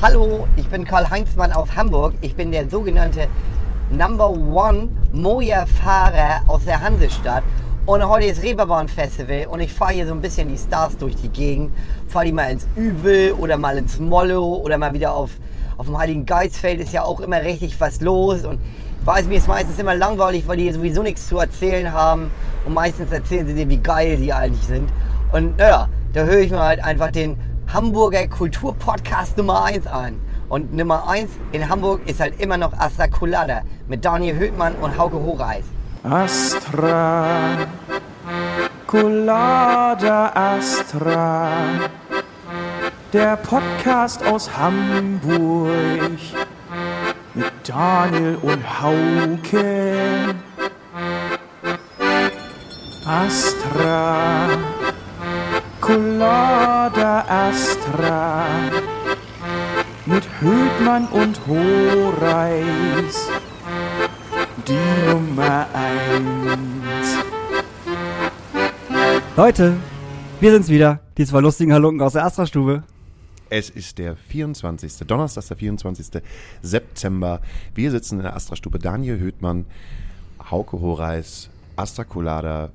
Hallo, ich bin Karl Heinzmann aus Hamburg. Ich bin der sogenannte Number One Moja-Fahrer aus der Hansestadt. Und heute ist Reeperbahn Festival und ich fahre hier so ein bisschen die Stars durch die Gegend. Fahre die mal ins Übel oder mal ins Mollo oder mal wieder auf, auf dem Heiligen Geistfeld. Ist ja auch immer richtig was los. Und ich weiß, mir ist meistens immer langweilig, weil die sowieso nichts zu erzählen haben. Und meistens erzählen sie dir, wie geil sie eigentlich sind. Und naja, da höre ich mir halt einfach den Hamburger Kulturpodcast Nummer 1 an. Und Nummer 1 in Hamburg ist halt immer noch Astra Colada mit Daniel Höhtmann und Hauke Horeis. Astra, Colada Astra, der Podcast aus Hamburg mit Daniel und Hauke. Astra, Colada Astra, mit Höhtmann und Horeis die Nummer eins. Leute, wir sind's wieder. Die zwei lustigen Halunken aus der Astra-Stube. Es ist der 24. Donnerstag, der 24. September. Wir sitzen in der Astra-Stube. Daniel Höhtmann, Hauke Horeis, Astra Colada.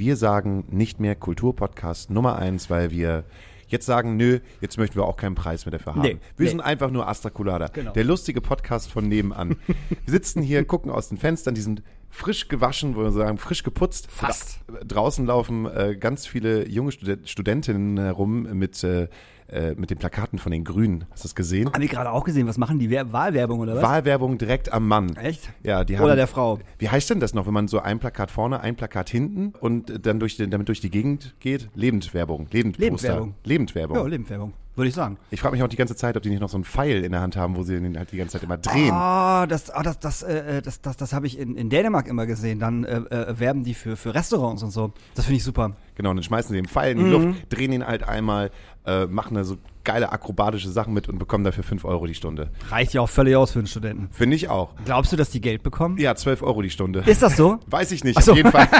Wir sagen nicht mehr Kulturpodcast Nummer eins, weil wir jetzt sagen, nö, jetzt möchten wir auch keinen Preis mehr dafür haben. Nee, wir nee. sind einfach nur Astra Colada. Genau. Der lustige Podcast von nebenan. wir sitzen hier, gucken aus den Fenstern, die sind frisch gewaschen, wollen wir sagen, frisch geputzt. Fast. Dra draußen laufen äh, ganz viele junge Stud Studentinnen herum mit, äh, äh, mit den Plakaten von den Grünen. Hast du das gesehen? Haben wir gerade auch gesehen, was machen die? Wer Wahlwerbung oder was? Wahlwerbung direkt am Mann. Echt? Ja, die haben, Oder der Frau. Wie heißt denn das noch, wenn man so ein Plakat vorne, ein Plakat hinten und dann durch den, damit durch die Gegend geht? Lebendwerbung. Lebendposter. Lebendwerbung. Lebendwerbung. Ja, Lebenswerbung, würde ich sagen. Ich frage mich auch die ganze Zeit, ob die nicht noch so einen Pfeil in der Hand haben, wo sie den halt die ganze Zeit immer drehen. Ah, das, ah, das, das, äh, das, das, das habe ich in, in Dänemark immer gesehen. Dann äh, äh, werben die für, für Restaurants und so. Das finde ich super. Genau, und dann schmeißen sie den Pfeil in die Mhm. Luft, drehen ihn halt einmal, äh, machen da so geile akrobatische Sachen mit und bekommen dafür 5 Euro die Stunde. Reicht ja auch völlig aus für einen Studenten. Finde ich auch. Glaubst du, dass die Geld bekommen? Ja, 12 Euro die Stunde. Ist das so? Weiß ich nicht, Ach so. auf jeden Fall.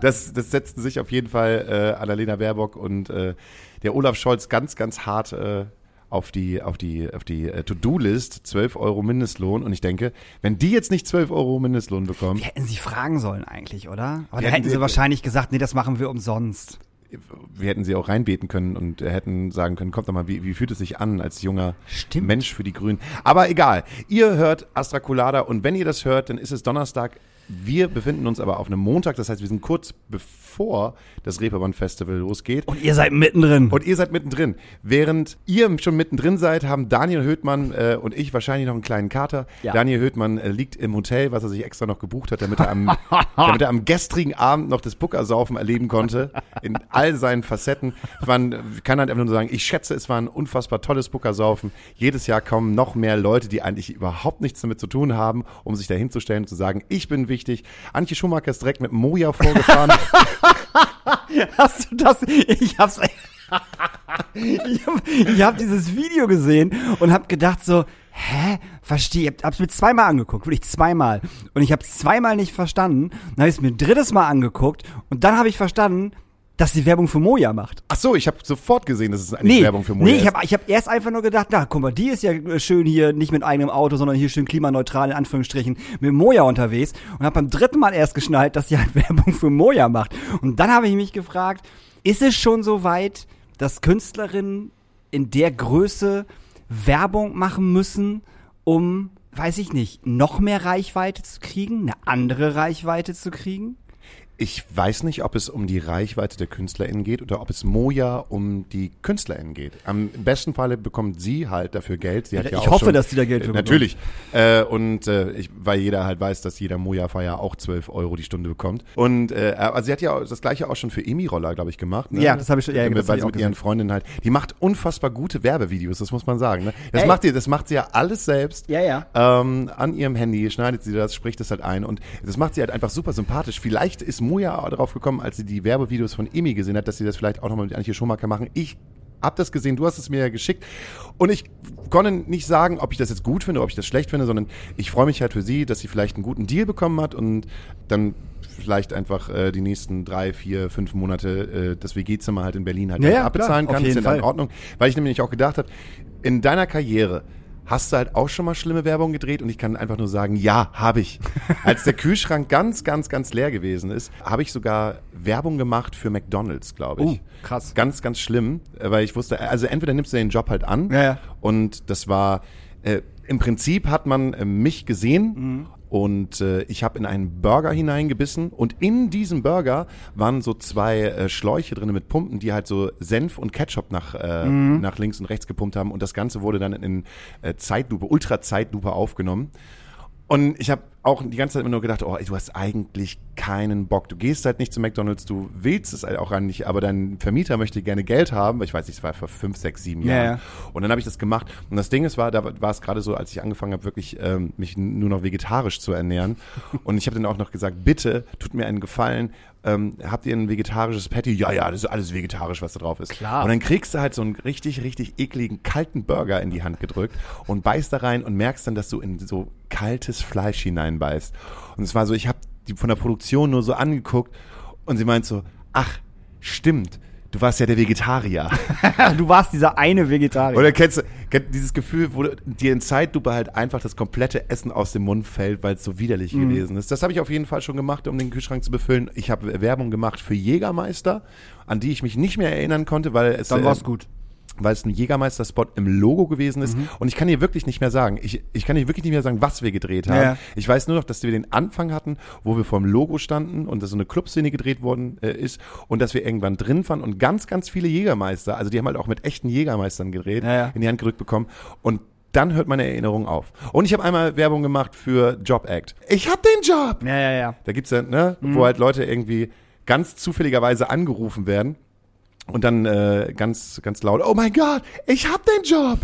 Das, das setzten sich auf jeden Fall äh, Annalena Baerbock und äh, der Olaf Scholz ganz, ganz hart äh, auf die, auf die, auf die äh, To-Do-List, 12 Euro Mindestlohn. Und ich denke, wenn die jetzt nicht 12 Euro Mindestlohn bekommen, Die hätten sie fragen sollen eigentlich, oder? Aber Die da hätten sie sie- wahrscheinlich gesagt, nee, das machen wir umsonst. wir hätten sie auch reinbeten können und hätten sagen können, kommt doch mal, wie, wie fühlt es sich an als junger Stimmt. Mensch für die Grünen. Aber egal, ihr hört Astra Colada und wenn ihr das hört, dann ist es Donnerstag. Wir befinden uns aber auf einem Montag, das heißt, wir sind kurz bevor das Reeperbahn Festival losgeht. Und ihr seid mittendrin. Und ihr seid mittendrin. Während ihr schon mittendrin seid, haben Daniel Höhtmann äh, und ich wahrscheinlich noch einen kleinen Kater. Ja. Daniel Höhtmann äh, liegt im Hotel, was er sich extra noch gebucht hat, damit er am, damit er am gestrigen Abend noch das Puckersaufen erleben konnte. In all seinen Facetten. Man kann halt einfach nur sagen, ich schätze, es war ein unfassbar tolles Puckersaufen. Jedes Jahr kommen noch mehr Leute, die eigentlich überhaupt nichts damit zu tun haben, um sich da hinzustellen und zu sagen, ich bin wichtig. Antje Schumacher ist direkt mit Moja vorgefahren. Hast du das? Ich hab's. ich hab, ich hab dieses Video gesehen und hab gedacht so, hä? Verstehe. Ich hab's mir zweimal angeguckt, wirklich zweimal. Und ich hab's zweimal nicht verstanden. Dann habe ich es mir ein drittes Mal angeguckt und dann habe ich verstanden, dass sie Werbung für Moja macht. Ach so, ich habe sofort gesehen, dass es eigentlich Nee, Werbung für Moja nee, ich ist. habe ich hab erst einfach nur gedacht, na, guck mal, die ist ja äh, schön hier, nicht mit eigenem Auto, sondern hier schön klimaneutral, in Anführungsstrichen, mit Moja unterwegs. Und habe beim dritten Mal erst geschnallt, dass sie halt Werbung für Moja macht. Und dann habe ich mich gefragt, ist es schon so weit, dass Künstlerinnen in der Größe Werbung machen müssen, um, weiß ich nicht, noch mehr Reichweite zu kriegen, eine andere Reichweite zu kriegen? Ich weiß nicht, ob es um die Reichweite der KünstlerInnen geht oder ob es Moja um die KünstlerInnen geht. Am besten Falle bekommt sie halt dafür Geld. Sie hat Ich ja auch hoffe, schon, dass sie da Geld für äh, Natürlich. Äh, und äh, ich, weil jeder halt weiß, dass jeder Moja-Feier auch 12 Euro die Stunde bekommt. Und äh, also sie hat ja das gleiche auch schon für Emi-Roller, glaube ich, gemacht. Ne? Ja, das habe ich schon- ja, Weil ich sie mit ihren gesehen. Freundinnen halt, die macht unfassbar gute Werbevideos, das muss man sagen. Ne? Das Ey. macht sie, das macht sie ja alles selbst Ja, ja. ähm, an ihrem Handy, schneidet sie das, spricht das halt ein und das macht sie halt einfach super sympathisch. Vielleicht ist Moja darauf gekommen, als sie die Werbevideos von Emi gesehen hat, dass sie das vielleicht auch nochmal mit Antje Schumacher machen. Ich hab das gesehen, du hast es mir ja geschickt und ich konnte nicht sagen, ob ich das jetzt gut finde, ob ich das schlecht finde, sondern ich freue mich halt für sie, dass sie vielleicht einen guten Deal bekommen hat und dann vielleicht einfach äh, die nächsten drei, vier, fünf Monate äh, das WG-Zimmer halt in Berlin halt Ja, ja, abbezahlen klar, kann. Ist ja jeden dann in. Ordnung. Weil ich nämlich auch gedacht habe, in deiner Karriere hast du halt auch schon mal schlimme Werbung gedreht und ich kann einfach nur sagen, ja, habe ich. Als der Kühlschrank ganz, ganz, ganz leer gewesen ist, habe ich sogar Werbung gemacht für McDonalds, glaube ich. Uh, krass. Ganz, ganz schlimm, weil ich wusste, also entweder nimmst du den Job halt an Ja, ja. und das war, äh, im Prinzip hat man äh, mich gesehen und äh, ich habe in einen Burger hineingebissen und in diesem Burger waren so zwei äh, Schläuche drin mit Pumpen, die halt so Senf und Ketchup nach, äh, nach links und rechts gepumpt haben und das Ganze wurde dann in äh, Zeitlupe, Ultra-Zeitlupe aufgenommen. Und ich habe auch die ganze Zeit immer nur gedacht, oh, du hast eigentlich keinen Bock. Du gehst halt nicht zu McDonalds, du willst es halt auch gar nicht, aber dein Vermieter möchte gerne Geld haben. Ich weiß nicht, es war vor fünf, sechs, sieben Ja, Jahren. ja. Und dann habe ich das gemacht. Und das Ding ist, war, da war es gerade so, als ich angefangen habe, wirklich ähm, mich nur noch vegetarisch zu ernähren. Und ich habe dann auch noch gesagt, bitte, tut mir einen Gefallen, ähm, habt ihr ein vegetarisches Patty? Ja, ja, das ist alles vegetarisch, was da drauf ist. Klar. Und dann kriegst du halt so einen richtig, richtig ekligen, kalten Burger in die Hand gedrückt und beißt da rein und merkst dann, dass du in so kaltes Fleisch hineinbeißt. Und es war so, ich habe die von der Produktion nur so angeguckt und sie meint so, ach, stimmt, du warst ja der Vegetarier. du warst dieser eine Vegetarier. Oder kennst du kennt dieses Gefühl, wo dir in Zeitlupe halt einfach das komplette Essen aus dem Mund fällt, weil es so widerlich Mhm. gewesen ist. Das habe ich auf jeden Fall schon gemacht, um den Kühlschrank zu befüllen. Ich habe Werbung gemacht für Jägermeister, an die ich mich nicht mehr erinnern konnte, weil es Dann äh, war's gut. Weil es ein Jägermeister-Spot im Logo gewesen ist. Mhm. Und ich kann dir wirklich nicht mehr sagen, ich, ich kann dir wirklich nicht mehr sagen, was wir gedreht haben. Ja. Ich weiß nur noch, dass wir den Anfang hatten, wo wir vorm Logo standen und dass so eine Clubszene gedreht worden äh, ist und dass wir irgendwann drin waren und ganz, ganz viele Jägermeister, also die haben halt auch mit echten Jägermeistern gedreht, Ja, ja. in die Hand gerückt bekommen und dann hört meine Erinnerung auf. Und ich habe einmal Werbung gemacht für Job Act. Ich hab den Job! Ja, ja, ja. Da gibt's ja, ne, wo halt Leute irgendwie ganz zufälligerweise angerufen werden und dann äh, ganz, ganz laut, oh mein Gott, ich hab den Job!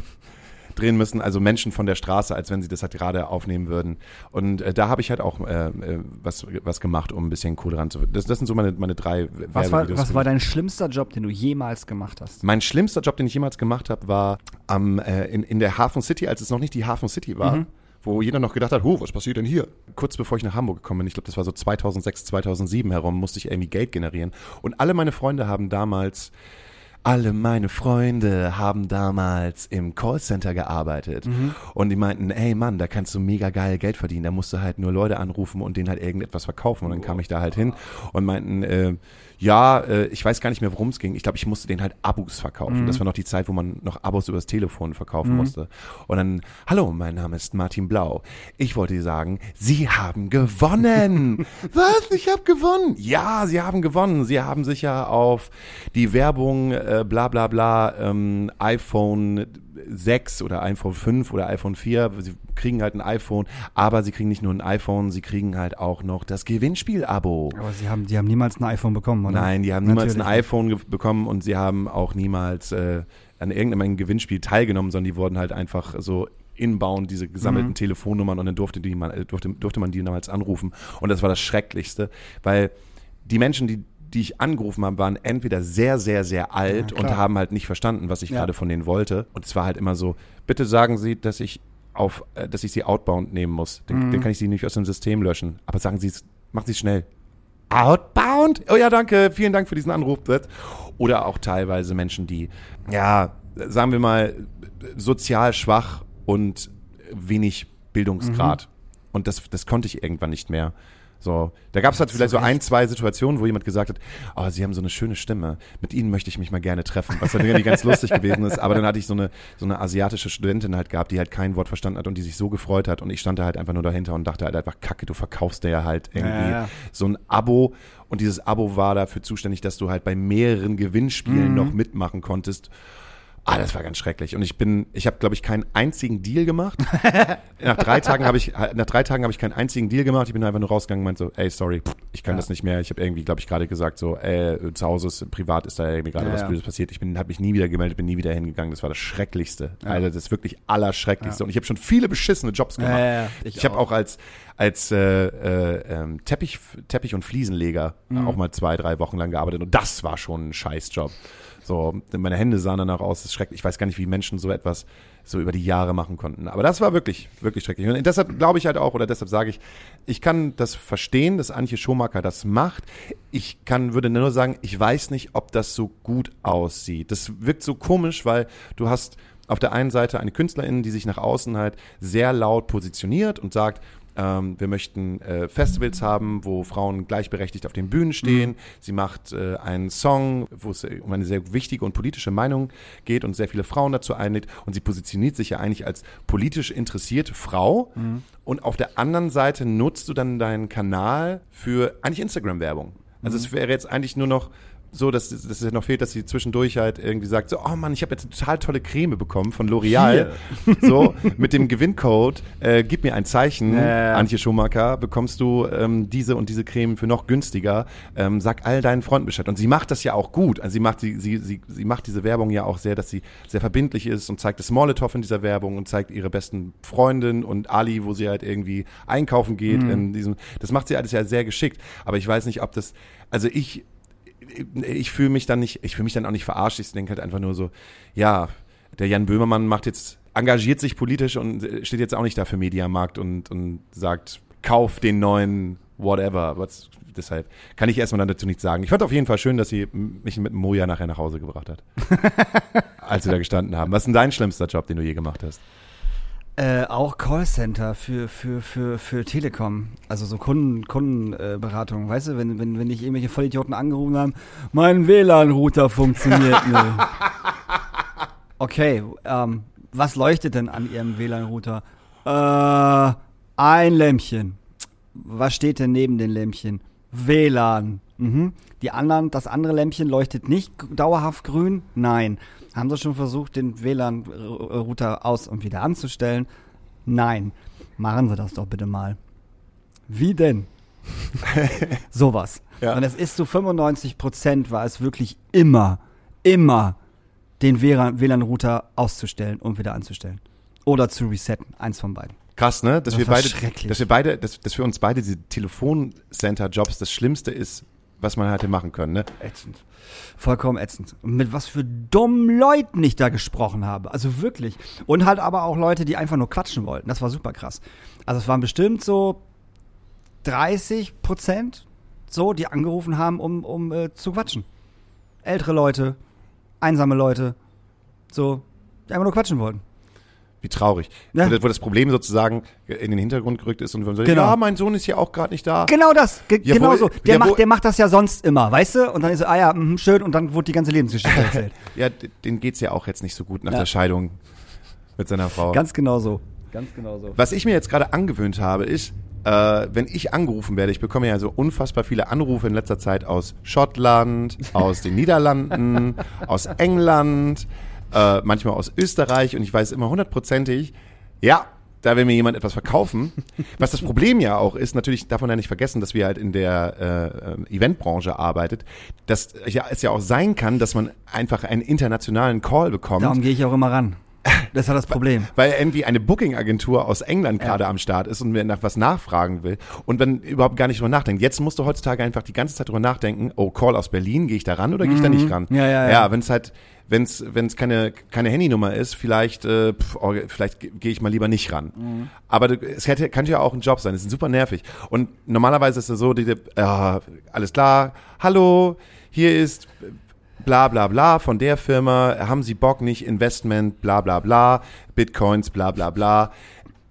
drehen müssen, also Menschen von der Straße, als wenn sie das halt gerade aufnehmen würden. Und äh, da habe ich halt auch äh, äh, was, was gemacht, um ein bisschen Kohle ranzuführen. Das, das sind so meine, meine drei Was war, was war dein schlimmster Job, den du jemals gemacht hast? Mein schlimmster Job, den ich jemals gemacht habe, war am, äh, in, in der Hafen City, als es noch nicht die Hafen City war. Mhm. Wo jeder noch gedacht hat, oh, was passiert denn hier? Kurz bevor ich nach Hamburg gekommen bin, ich glaube, das war so 2006, 2007 herum, musste ich irgendwie Geld generieren. Und alle meine Freunde haben damals, alle meine Freunde haben damals im Callcenter gearbeitet. Und die meinten, ey Mann, da kannst du mega geil Geld verdienen. Da musst du halt nur Leute anrufen und denen halt irgendetwas verkaufen. Und dann kam ich da halt hin und meinten, äh, ja, äh, ich weiß gar nicht mehr, worum es ging. Ich glaube, ich musste denen halt Abos verkaufen. Das war noch die Zeit, wo man noch Abos übers Telefon verkaufen musste. Und dann, hallo, mein Name ist Martin Blau. Ich wollte dir sagen, Sie haben gewonnen. Was? Ich habe gewonnen? Ja, Sie haben gewonnen. Sie haben sich ja auf die Werbung, äh, bla bla bla, ähm, iPhone 6 oder iPhone 5 oder iPhone 4. Sie kriegen halt ein iPhone, aber sie kriegen nicht nur ein iPhone, sie kriegen halt auch noch das Gewinnspiel-Abo. Aber sie haben, die haben niemals ein iPhone bekommen, oder? Nein, die haben niemals ein Natürlich iPhone bekommen und sie haben auch niemals äh, an irgendeinem Gewinnspiel teilgenommen, sondern die wurden halt einfach so inbound diese gesammelten Mhm. Telefonnummern und dann durfte, die man, äh, durfte, durfte man die damals anrufen. Und das war das Schrecklichste, weil die Menschen, die die ich angerufen habe, waren entweder sehr, sehr, sehr alt Ja, und haben halt nicht verstanden, was ich Ja. gerade von denen wollte. Und es war halt immer so, bitte sagen Sie, dass ich auf, äh, dass ich sie outbound nehmen muss. Dann, Mhm. dann kann ich sie nicht aus dem System löschen. Aber sagen Sie es, machen Sie es schnell. Outbound? Oh ja, danke. Vielen Dank für diesen Anruf. Oder auch teilweise Menschen, die, ja, sagen wir mal, sozial schwach und wenig Bildungsgrad. Und das, das konnte ich irgendwann nicht mehr. So, da gab es halt vielleicht so ein, zwei Situationen, wo jemand gesagt hat, oh, Sie haben so eine schöne Stimme, mit Ihnen möchte ich mich mal gerne treffen, was dann irgendwie ganz lustig gewesen ist. Aber dann hatte ich so eine, so eine asiatische Studentin halt gehabt, die halt kein Wort verstanden hat und die sich so gefreut hat und ich stand da halt einfach nur dahinter und dachte halt einfach, kacke, du verkaufst dir ja halt irgendwie Ja, ja. so ein Abo und dieses Abo war dafür zuständig, dass du halt bei mehreren Gewinnspielen Mhm. noch mitmachen konntest. Ah, das war ganz schrecklich. Und ich bin, ich habe, glaube ich, keinen einzigen Deal gemacht. nach drei Tagen habe ich, nach drei Tagen habe ich keinen einzigen Deal gemacht. Ich bin einfach nur rausgegangen und meinte so, ey, sorry, ich kann Ja. das nicht mehr. Ich habe irgendwie, glaube ich, gerade gesagt so, äh, zu Hause ist, privat ist da irgendwie gerade Ja, was ja. Blödes passiert. Ich bin, habe mich nie wieder gemeldet, bin nie wieder hingegangen. Das war das Schrecklichste. Also das wirklich Allerschrecklichste. Und ich habe schon viele beschissene Jobs gemacht. Ich, Ich habe auch. auch als als äh, äh, ähm, Teppich Teppich und Fliesenleger Mhm. auch mal zwei drei Wochen lang gearbeitet und das war schon ein Scheißjob. So, meine Hände sahen danach aus, das ist schrecklich. Ich weiß gar nicht, wie Menschen so etwas so über die Jahre machen konnten. Aber das war wirklich, wirklich schrecklich. Und deshalb glaube ich halt auch, oder deshalb sage ich, ich kann das verstehen, dass Antje Schomaker das macht. Ich kann, würde nur sagen, ich weiß nicht, ob das so gut aussieht. Das wirkt so komisch, weil du hast auf der einen Seite eine Künstlerin, die sich nach außen halt sehr laut positioniert und sagt, ähm, wir möchten äh, Festivals haben, wo Frauen gleichberechtigt auf den Bühnen stehen. Mhm. Sie macht äh, einen Song, wo es äh, um eine sehr wichtige und politische Meinung geht und sehr viele Frauen dazu einlädt. Und sie positioniert sich ja eigentlich als politisch interessierte Frau. Mhm. Und auf der anderen Seite nutzt du dann deinen Kanal für eigentlich Instagram-Werbung. Also Mhm. es wäre jetzt eigentlich nur noch so, dass, dass es noch fehlt, dass sie zwischendurch halt irgendwie sagt, so, oh Mann, ich habe jetzt eine total tolle Creme bekommen von L'Oreal. So, mit dem Gewinncode, äh, gib mir ein Zeichen, Ja, ja, ja. Antje Schumacher, bekommst du ähm, diese und diese Creme für noch günstiger. Ähm, sag all deinen Freunden Bescheid. Und sie macht das ja auch gut. Also sie macht, sie, sie, sie, sie macht diese Werbung ja auch sehr, dass sie sehr verbindlich ist und zeigt das Molotow in dieser Werbung und zeigt ihre besten Freundin und Ali, wo sie halt irgendwie einkaufen geht. Mhm. In diesem, das macht sie alles ja sehr geschickt. Aber ich weiß nicht, ob das, also ich, ich fühle mich dann nicht, ich fühle mich dann auch nicht verarscht. Ich denke halt einfach nur so, ja, der Jan Böhmermann macht jetzt, engagiert sich politisch und äh, steht jetzt auch nicht da für Mediamarkt und, und sagt, kauf den neuen whatever. Was, deshalb kann ich erstmal dann dazu nichts sagen. Ich fand auf jeden Fall schön, dass sie mich mit Moja nachher nach Hause gebracht hat. als wir da gestanden haben. Was ist denn dein schlimmster Job, den du je gemacht hast? Äh, auch Callcenter für, für, für, für Telekom. Also so Kunden, Kundenberatung. weißt du, wenn, wenn, wenn dich irgendwelche Vollidioten angerufen haben, mein WLAN-Router funktioniert nicht. Okay, ähm, was leuchtet denn an Ihrem WLAN-Router? Äh, ein Lämpchen. Was steht denn neben den Lämpchen? WLAN. Mhm. Die anderen, das andere Lämpchen leuchtet nicht dauerhaft grün? Nein. Haben Sie schon versucht, den WLAN-Router aus und wieder anzustellen? Nein. Machen Sie das doch bitte mal. Wie denn? Sowas. Ja. Und es ist zu 95 Prozent war es wirklich immer, immer den WLAN- WLAN-Router auszustellen und wieder anzustellen. Oder zu resetten. Eins von beiden. Krass, ne? Dass Das wir beide, schrecklich. dass wir beide, dass, dass für uns beide diese Telefoncenter-Jobs das Schlimmste ist, was man hätte machen können, ne? Ätzend. Vollkommen ätzend. Und mit was für dummen Leuten ich da gesprochen habe. Also wirklich. Und halt aber auch Leute, die einfach nur quatschen wollten. Das war super krass. Also es waren bestimmt so 30 Prozent, so, die angerufen haben, um, um äh, zu quatschen. Ältere Leute, einsame Leute, so, die einfach nur quatschen wollten. Wie traurig. Ja. Wo, das, Problem sozusagen in den Hintergrund gerückt ist und wir so, Genau. ja, mein Sohn ist ja auch gerade nicht da. Genau das, ge Jawohl, genau so. Der, jawohl. macht, der macht das ja sonst immer, weißt du? Und dann ist so, ah ja, mhm, schön, und dann wurde die ganze Lebensgeschichte erzählt. Ja, den geht's ja auch jetzt nicht so gut nach Ja. der Scheidung mit seiner Frau. Ganz genau so. Ganz genau so. Was ich mir jetzt gerade angewöhnt habe, ist, äh, wenn ich angerufen werde, ich bekomme ja so unfassbar viele Anrufe in letzter Zeit aus Schottland, aus den Niederlanden, aus England, äh, manchmal aus Österreich und ich weiß immer hundertprozentig, ja, da will mir jemand etwas verkaufen. Was das Problem ja auch ist, natürlich darf man ja nicht vergessen, dass wir halt in der äh, äh, Eventbranche arbeitet, dass ja, es ja auch sein kann, dass man einfach einen internationalen Call bekommt. Darum gehe ich auch immer ran. Das war das Problem. weil irgendwie eine Booking-Agentur aus England gerade am Start ist und mir nach was nachfragen will und dann überhaupt gar nicht drüber nachdenkt. Jetzt musst du heutzutage einfach die ganze Zeit drüber nachdenken, oh, Call aus Berlin, gehe ich da ran oder gehe ich da nicht ran? Mhm. Ja, ja, ja. Ja, wenn es halt, wenn es keine keine Handynummer ist, vielleicht äh, pf, oh, vielleicht ge- gehe ich mal lieber nicht ran. Mhm. Aber du- es hätte kann ja auch ein Job sein. Es ist super nervig. Und normalerweise ist es so, diese, äh, alles klar, hallo, hier ist bla bla bla von der Firma, haben Sie Bock nicht, Investment, bla bla bla, Bitcoins, bla bla bla.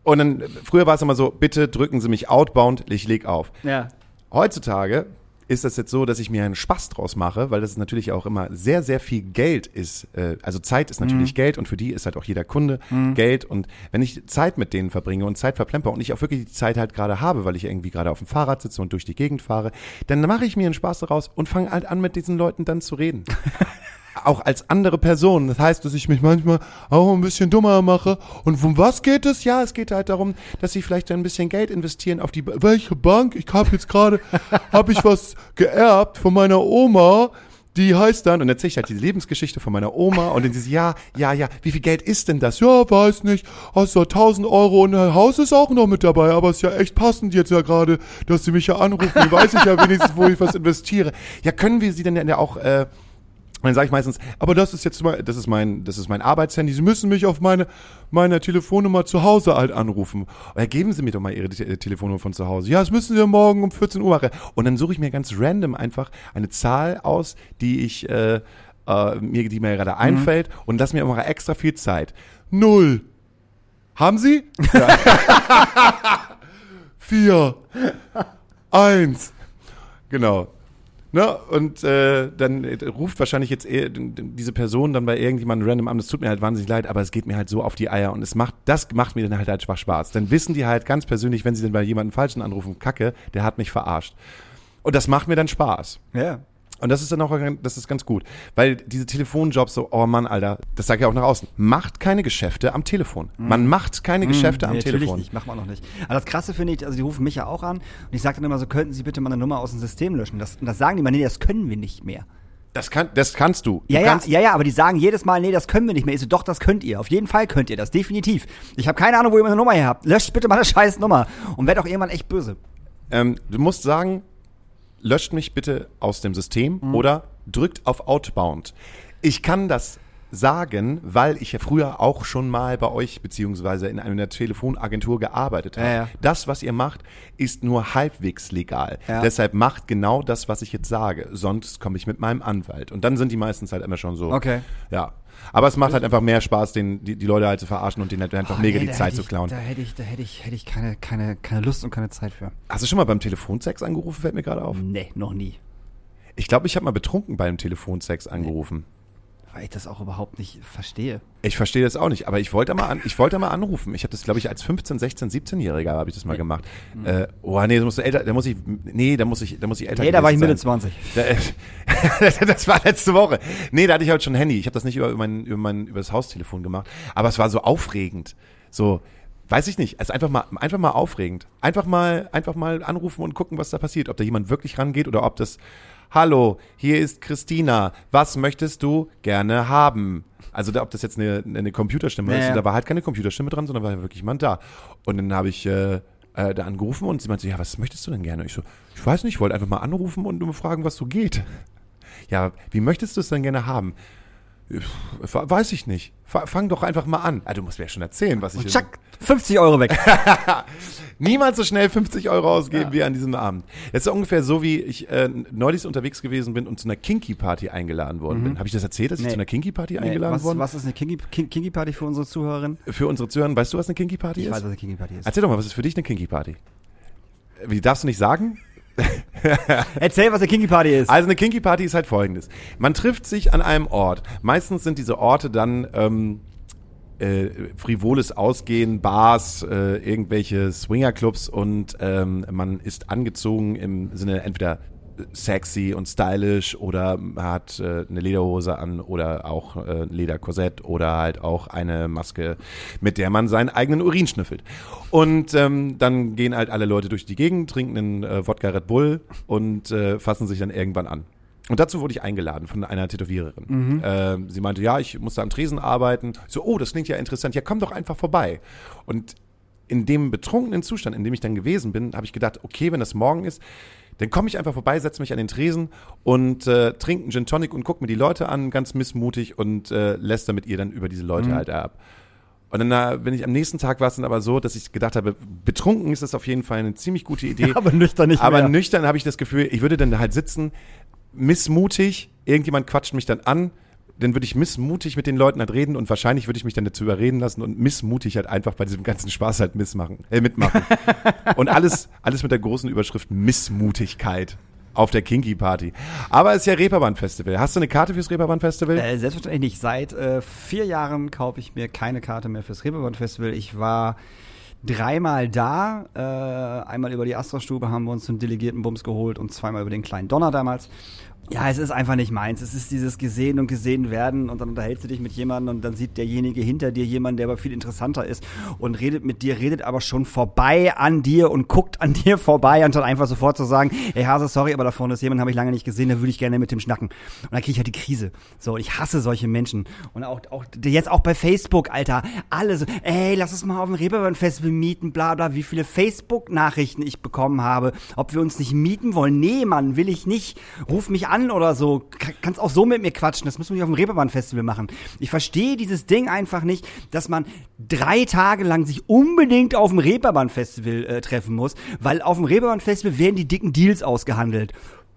Und dann, früher war es immer so, bitte drücken Sie mich outbound, ich leg auf. Ja. Heutzutage ist das jetzt so, dass ich mir einen Spaß draus mache, weil das natürlich auch immer sehr, sehr viel Geld ist. Äh, Also Zeit ist natürlich Geld und für die ist halt auch jeder Kunde Geld. Und wenn ich Zeit mit denen verbringe und Zeit verplemper und ich auch wirklich die Zeit halt gerade habe, weil ich irgendwie gerade auf dem Fahrrad sitze und durch die Gegend fahre, dann mache ich mir einen Spaß daraus und fange halt an, mit diesen Leuten dann zu reden. auch als andere Person. Das heißt, dass ich mich manchmal auch ein bisschen dummer mache. Und um was geht es? Ja, es geht halt darum, dass sie vielleicht ein bisschen Geld investieren auf die, Ba- welche Bank? Ich habe jetzt gerade, habe ich was geerbt von meiner Oma. Die heißt dann, und erzähle ich halt die Lebensgeschichte von meiner Oma und dann sie, ja, ja, ja, wie viel Geld ist denn das? Ja, weiß nicht, hast du 1000 Euro und ein Haus ist auch noch mit dabei, aber ist ja echt passend jetzt ja gerade, dass sie mich ja anrufen, weiß ich ja wenigstens, wo ich was investiere. Ja, können wir sie denn ja auch, äh, und dann sage ich meistens, aber das ist jetzt mal, das ist mein, das ist mein Arbeitshandy. Sie müssen mich auf meine, meine Telefonnummer zu Hause halt anrufen. Oder geben Sie mir doch mal Ihre Te Telefonnummer von zu Hause. Ja, das müssen Sie morgen um 14 Uhr machen. Und dann suche ich mir ganz random einfach eine Zahl aus, die ich, äh, äh, mir, die mir gerade einfällt und lass mir immer extra viel Zeit. Null. Haben Sie? Ja. Vier. Eins. Genau. Ne? Und äh, dann äh, ruft wahrscheinlich jetzt eher, diese Person dann bei irgendjemandem random an. Es tut mir halt wahnsinnig leid, aber es geht mir halt so auf die Eier und es macht, das macht mir dann halt einfach Spaß. Dann wissen die halt ganz persönlich, wenn sie dann bei jemandem Falschen anrufen, Kacke, der hat mich verarscht. Und das macht mir dann Spaß. Ja. Und das ist dann auch, das ist ganz gut. Weil diese Telefonjobs so, oh Mann, Alter, das sage ich auch nach außen, macht keine Geschäfte am Telefon. Man macht keine Geschäfte am Mhm. nee, natürlich Telefon. nicht, macht man auch noch nicht. Aber das Krasse finde ich, also die rufen mich ja auch an und ich sage dann immer so, könnten Sie bitte mal eine Nummer aus dem System löschen? Das, und das sagen die mal, nee, das können wir nicht mehr. Das, kann, das kannst du. du Ja, ja, kannst, ja, ja, aber die sagen jedes Mal, nee, das können wir nicht mehr. Ich so, doch, das könnt ihr. Auf jeden Fall könnt ihr das, definitiv. Ich habe keine Ahnung, wo ihr meine Nummer her habt. Löscht bitte meine scheiß Nummer und werd auch irgendwann echt böse. Ähm, du musst sagen, löscht mich bitte aus dem System Mhm. oder drückt auf Outbound. Ich kann das sagen, weil ich ja früher auch schon mal bei euch beziehungsweise in einer Telefonagentur gearbeitet habe. Ja, ja. Das, was ihr macht, ist nur halbwegs legal. Ja. Deshalb macht genau das, was ich jetzt sage. Sonst komme ich mit meinem Anwalt. Und dann sind die meistens halt immer schon so. Okay. Ja. Aber es macht halt einfach mehr Spaß, den, die, die Leute halt zu verarschen und denen halt einfach mega Oh, nee, die Zeit hätte zu ich, klauen. Da hätte ich, da hätte ich, hätte ich keine, keine, keine Lust und keine Zeit für. Hast du schon mal beim Telefonsex angerufen, fällt mir gerade auf? Nee, noch nie. Ich glaube, ich habe mal betrunken beim Telefonsex angerufen. Weil ich das auch überhaupt nicht verstehe. Ich verstehe das auch nicht, aber ich wollte mal, an, ich wollte mal anrufen. Ich habe das, glaube ich, als 15, 16, 17-Jähriger habe ich das mal gemacht. Äh, oh nee, da musst du älter, da muss ich, nee, da muss ich, da muss ich älter. Nee, da war ich Mitte sein. 20. Da- das war letzte Woche. Nee, da hatte ich halt schon ein Handy. Ich habe das nicht über mein, über mein, über das Haustelefon gemacht. Aber es war so aufregend. So, weiß ich nicht. Also einfach mal, einfach mal aufregend. Einfach mal, einfach mal anrufen und gucken, was da passiert. Ob da jemand wirklich rangeht oder ob das, hallo, hier ist Christina. Was möchtest du gerne haben? Also, da, ob das jetzt eine, eine Computerstimme Ja, ist, ja. da war halt keine Computerstimme dran, sondern war ja wirklich jemand da. Und dann habe ich, äh, äh, da angerufen und sie meinte, so, ja, was möchtest du denn gerne? Ich so, ich weiß nicht, ich wollte einfach mal anrufen und nur fragen, was so geht. Ja, wie möchtest du es denn gerne haben? Ich- Weiß ich nicht. Fa- Fang doch einfach mal an. Ah, du musst mir ja schon erzählen, was ich. Und tschack, 50 Euro weg. Niemals so schnell 50 Euro ausgeben wie an diesem Abend. Das ist ungefähr so, wie ich äh, neulich unterwegs gewesen bin und zu einer Kinky-Party eingeladen worden bin. Habe ich das erzählt, dass ich Mhm. Nee. zu einer Kinky-Party Nee, eingeladen was, worden was ist eine Kinky, Kin- Kinky Party für unsere Zuhörerin? Für unsere Zuhörer, weißt du, was eine Kinky-Party Ich ist? weiß, was eine Kinky Party ist. Erzähl doch mal, was ist für dich eine Kinky-Party? Wie darfst du nicht sagen? Erzähl, was eine Kinky Party ist. Also eine Kinky Party ist halt folgendes. Man trifft sich an einem Ort. Meistens sind diese Orte dann ähm, äh, frivoles Ausgehen, Bars, äh, irgendwelche Swingerclubs und ähm, man ist angezogen im Sinne entweder sexy und stylish oder hat äh, eine Lederhose an oder auch äh, ein Lederkorsett oder halt auch eine Maske, mit der man seinen eigenen Urin schnüffelt. Und ähm, dann gehen halt alle Leute durch die Gegend, trinken einen äh, Wodka Red Bull und äh, fassen sich dann irgendwann an. Und dazu wurde ich eingeladen von einer Tätowiererin. Ähm, sie meinte, ja, ich musste am Tresen arbeiten. So, oh, das klingt ja interessant. Ja, komm doch einfach vorbei. Und in dem betrunkenen Zustand, in dem ich dann gewesen bin, habe ich gedacht, okay, wenn das morgen ist, dann komme ich einfach vorbei, setze mich an den Tresen und äh, trinke einen Gin Tonic und gucke mir die Leute an, ganz missmutig und äh, lässt mit ihr dann über diese Leute halt ab. Und dann, äh, wenn ich am nächsten Tag war es dann aber so, dass ich gedacht habe, betrunken ist das auf jeden Fall eine ziemlich gute Idee. Aber nüchtern nicht Aber mehr. nüchtern habe ich das Gefühl, ich würde dann halt sitzen, missmutig, irgendjemand quatscht mich dann an, dann würde ich missmutig mit den Leuten halt reden und wahrscheinlich würde ich mich dann dazu überreden lassen und missmutig halt einfach bei diesem ganzen Spaß halt missmachen, äh, mitmachen. und alles, alles mit der großen Überschrift Missmutigkeit auf der Kinky Party. Aber es ist ja Reeperbahn Festival. Hast du eine Karte fürs Reeperbahn Festival? Äh, selbstverständlich nicht. Seit äh, vier Jahren kaufe ich mir keine Karte mehr fürs Reeperbahn Festival. Ich war dreimal da. Äh, einmal über die Astra-Stube haben wir uns einen delegierten Bums geholt und zweimal über den kleinen Donner damals. Ja, es ist einfach nicht meins. Es ist dieses gesehen und gesehen werden und dann unterhältst du dich mit jemandem und dann sieht derjenige hinter dir jemanden, der aber viel interessanter ist und redet mit dir, redet aber schon vorbei an dir und guckt an dir vorbei, anstatt einfach sofort zu sagen, ey Hase, sorry, aber da vorne ist jemand, habe ich lange nicht gesehen, da würde ich gerne mit dem schnacken. Und dann kriege ich halt die Krise. So, ich hasse solche Menschen. Und auch, auch jetzt auch bei Facebook, Alter, alle so, ey, lass uns mal auf dem Reeperbahn-Festival mieten, bla bla, wie viele Facebook-Nachrichten ich bekommen habe, ob wir uns nicht mieten wollen. Nee, Mann, will ich nicht. Ruf mich an oder so. Ka- Kannst auch so mit mir quatschen. Das müssen wir nicht auf dem Reeperbahn-Festival machen. Ich verstehe dieses Ding einfach nicht, dass man drei Tage lang sich unbedingt auf dem Reeperbahn-Festival äh, treffen muss, weil auf dem Reeperbahn-Festival werden die dicken Deals ausgehandelt.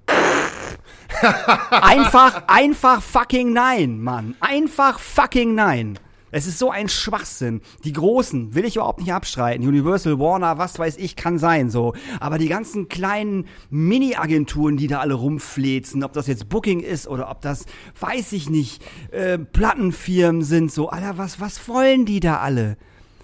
einfach, einfach fucking nein, Mann. Einfach fucking nein. Es ist so ein Schwachsinn. Die Großen will ich überhaupt nicht abstreiten. Universal, Warner, was weiß ich, kann sein so. Aber die ganzen kleinen Mini-Agenturen, die da alle rumflezen, ob das jetzt Booking ist oder ob das, weiß ich nicht, äh, Plattenfirmen sind, so, Alter, was, was wollen die da alle?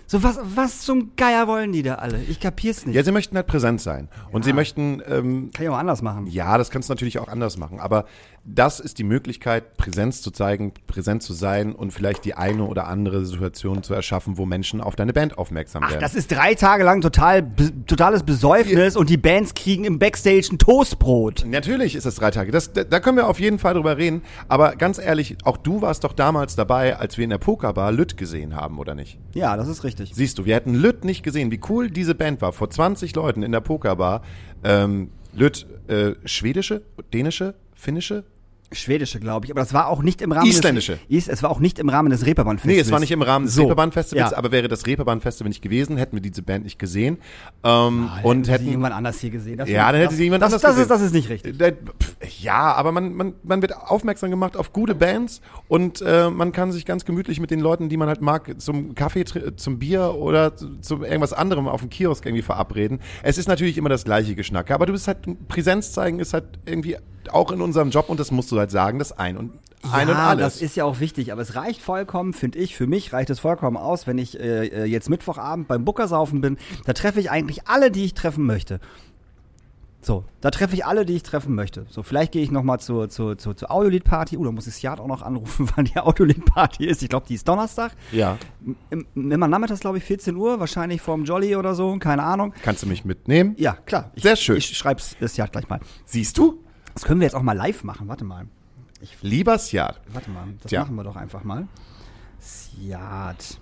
So, was, was zum Geier wollen die da alle? Ich kapier's nicht. Ja, sie möchten halt präsent sein. Und sie möchten, ähm, Kann ich auch anders machen. ja, das kannst du natürlich auch anders machen. Aber das ist die Möglichkeit, Präsenz zu zeigen, präsent zu sein und vielleicht die eine oder andere Situation zu erschaffen, wo Menschen auf deine Band aufmerksam Ach, werden. das ist drei Tage lang total, totales Besäufnis und die Bands kriegen im Backstage ein Toastbrot. Natürlich ist es drei Tage. Das, da, da können wir auf jeden Fall drüber reden. Aber ganz ehrlich, auch du warst doch damals dabei, als wir in der Pokerbar Lütt gesehen haben, oder nicht? Ja, das ist richtig. Siehst du, wir hätten Lütt nicht gesehen, wie cool diese Band war. Vor 20 Leuten in der Pokerbar. Ähm, Lütt, äh, schwedische, dänische, finnische? Schwedische, glaube ich. Aber das war auch nicht im Rahmen Isländische. Des, Is- es war auch nicht im Rahmen des Reeperbahn Nee, es war nicht im Rahmen des So, Reeperbahn-Festivals, ja. aber wäre das Reeperbahn-Festival nicht gewesen, hätten wir diese Band nicht gesehen. Ähm, und sie hätten irgendwann anders hier gesehen. Das Ja, dann hätte sie jemand das, anders das gesehen. ist, das ist nicht richtig. Äh, Ja, aber man, man, man wird aufmerksam gemacht auf gute Bands und äh, man kann sich ganz gemütlich mit den Leuten, die man halt mag, zum Kaffee, zum Bier oder zu, zu irgendwas anderem auf dem Kiosk irgendwie verabreden. Es ist natürlich immer das gleiche Geschnacke, aber du bist halt, Präsenz zeigen ist halt irgendwie auch in unserem Job und das musst du halt sagen, das ein und ein und ja, alles. das ist ja auch wichtig, aber es reicht vollkommen, finde ich, für mich reicht es vollkommen aus, wenn ich äh, äh, jetzt Mittwochabend beim Bookersaufen bin, da treffe ich eigentlich alle, die ich treffen möchte. So, da treffe ich alle, die ich treffen möchte. So, vielleicht gehe ich noch mal zur, zur, zur, zur Audiolied-Party. Oh, da muss ich Siad auch noch anrufen, wann die Audiolied-Party ist. Ich glaube, die ist Donnerstag. ja. Im, immer nachmittags, glaube ich, 14 Uhr, wahrscheinlich vorm Jolly oder so, keine Ahnung. Kannst du mich mitnehmen? Ja, klar. Ich, Sehr schön. Ich schreib's Siad gleich mal. Siehst du? Das können wir jetzt auch mal live machen. Warte mal. Lieber Sjad. Warte mal, das Tja. machen wir doch einfach mal. Siad.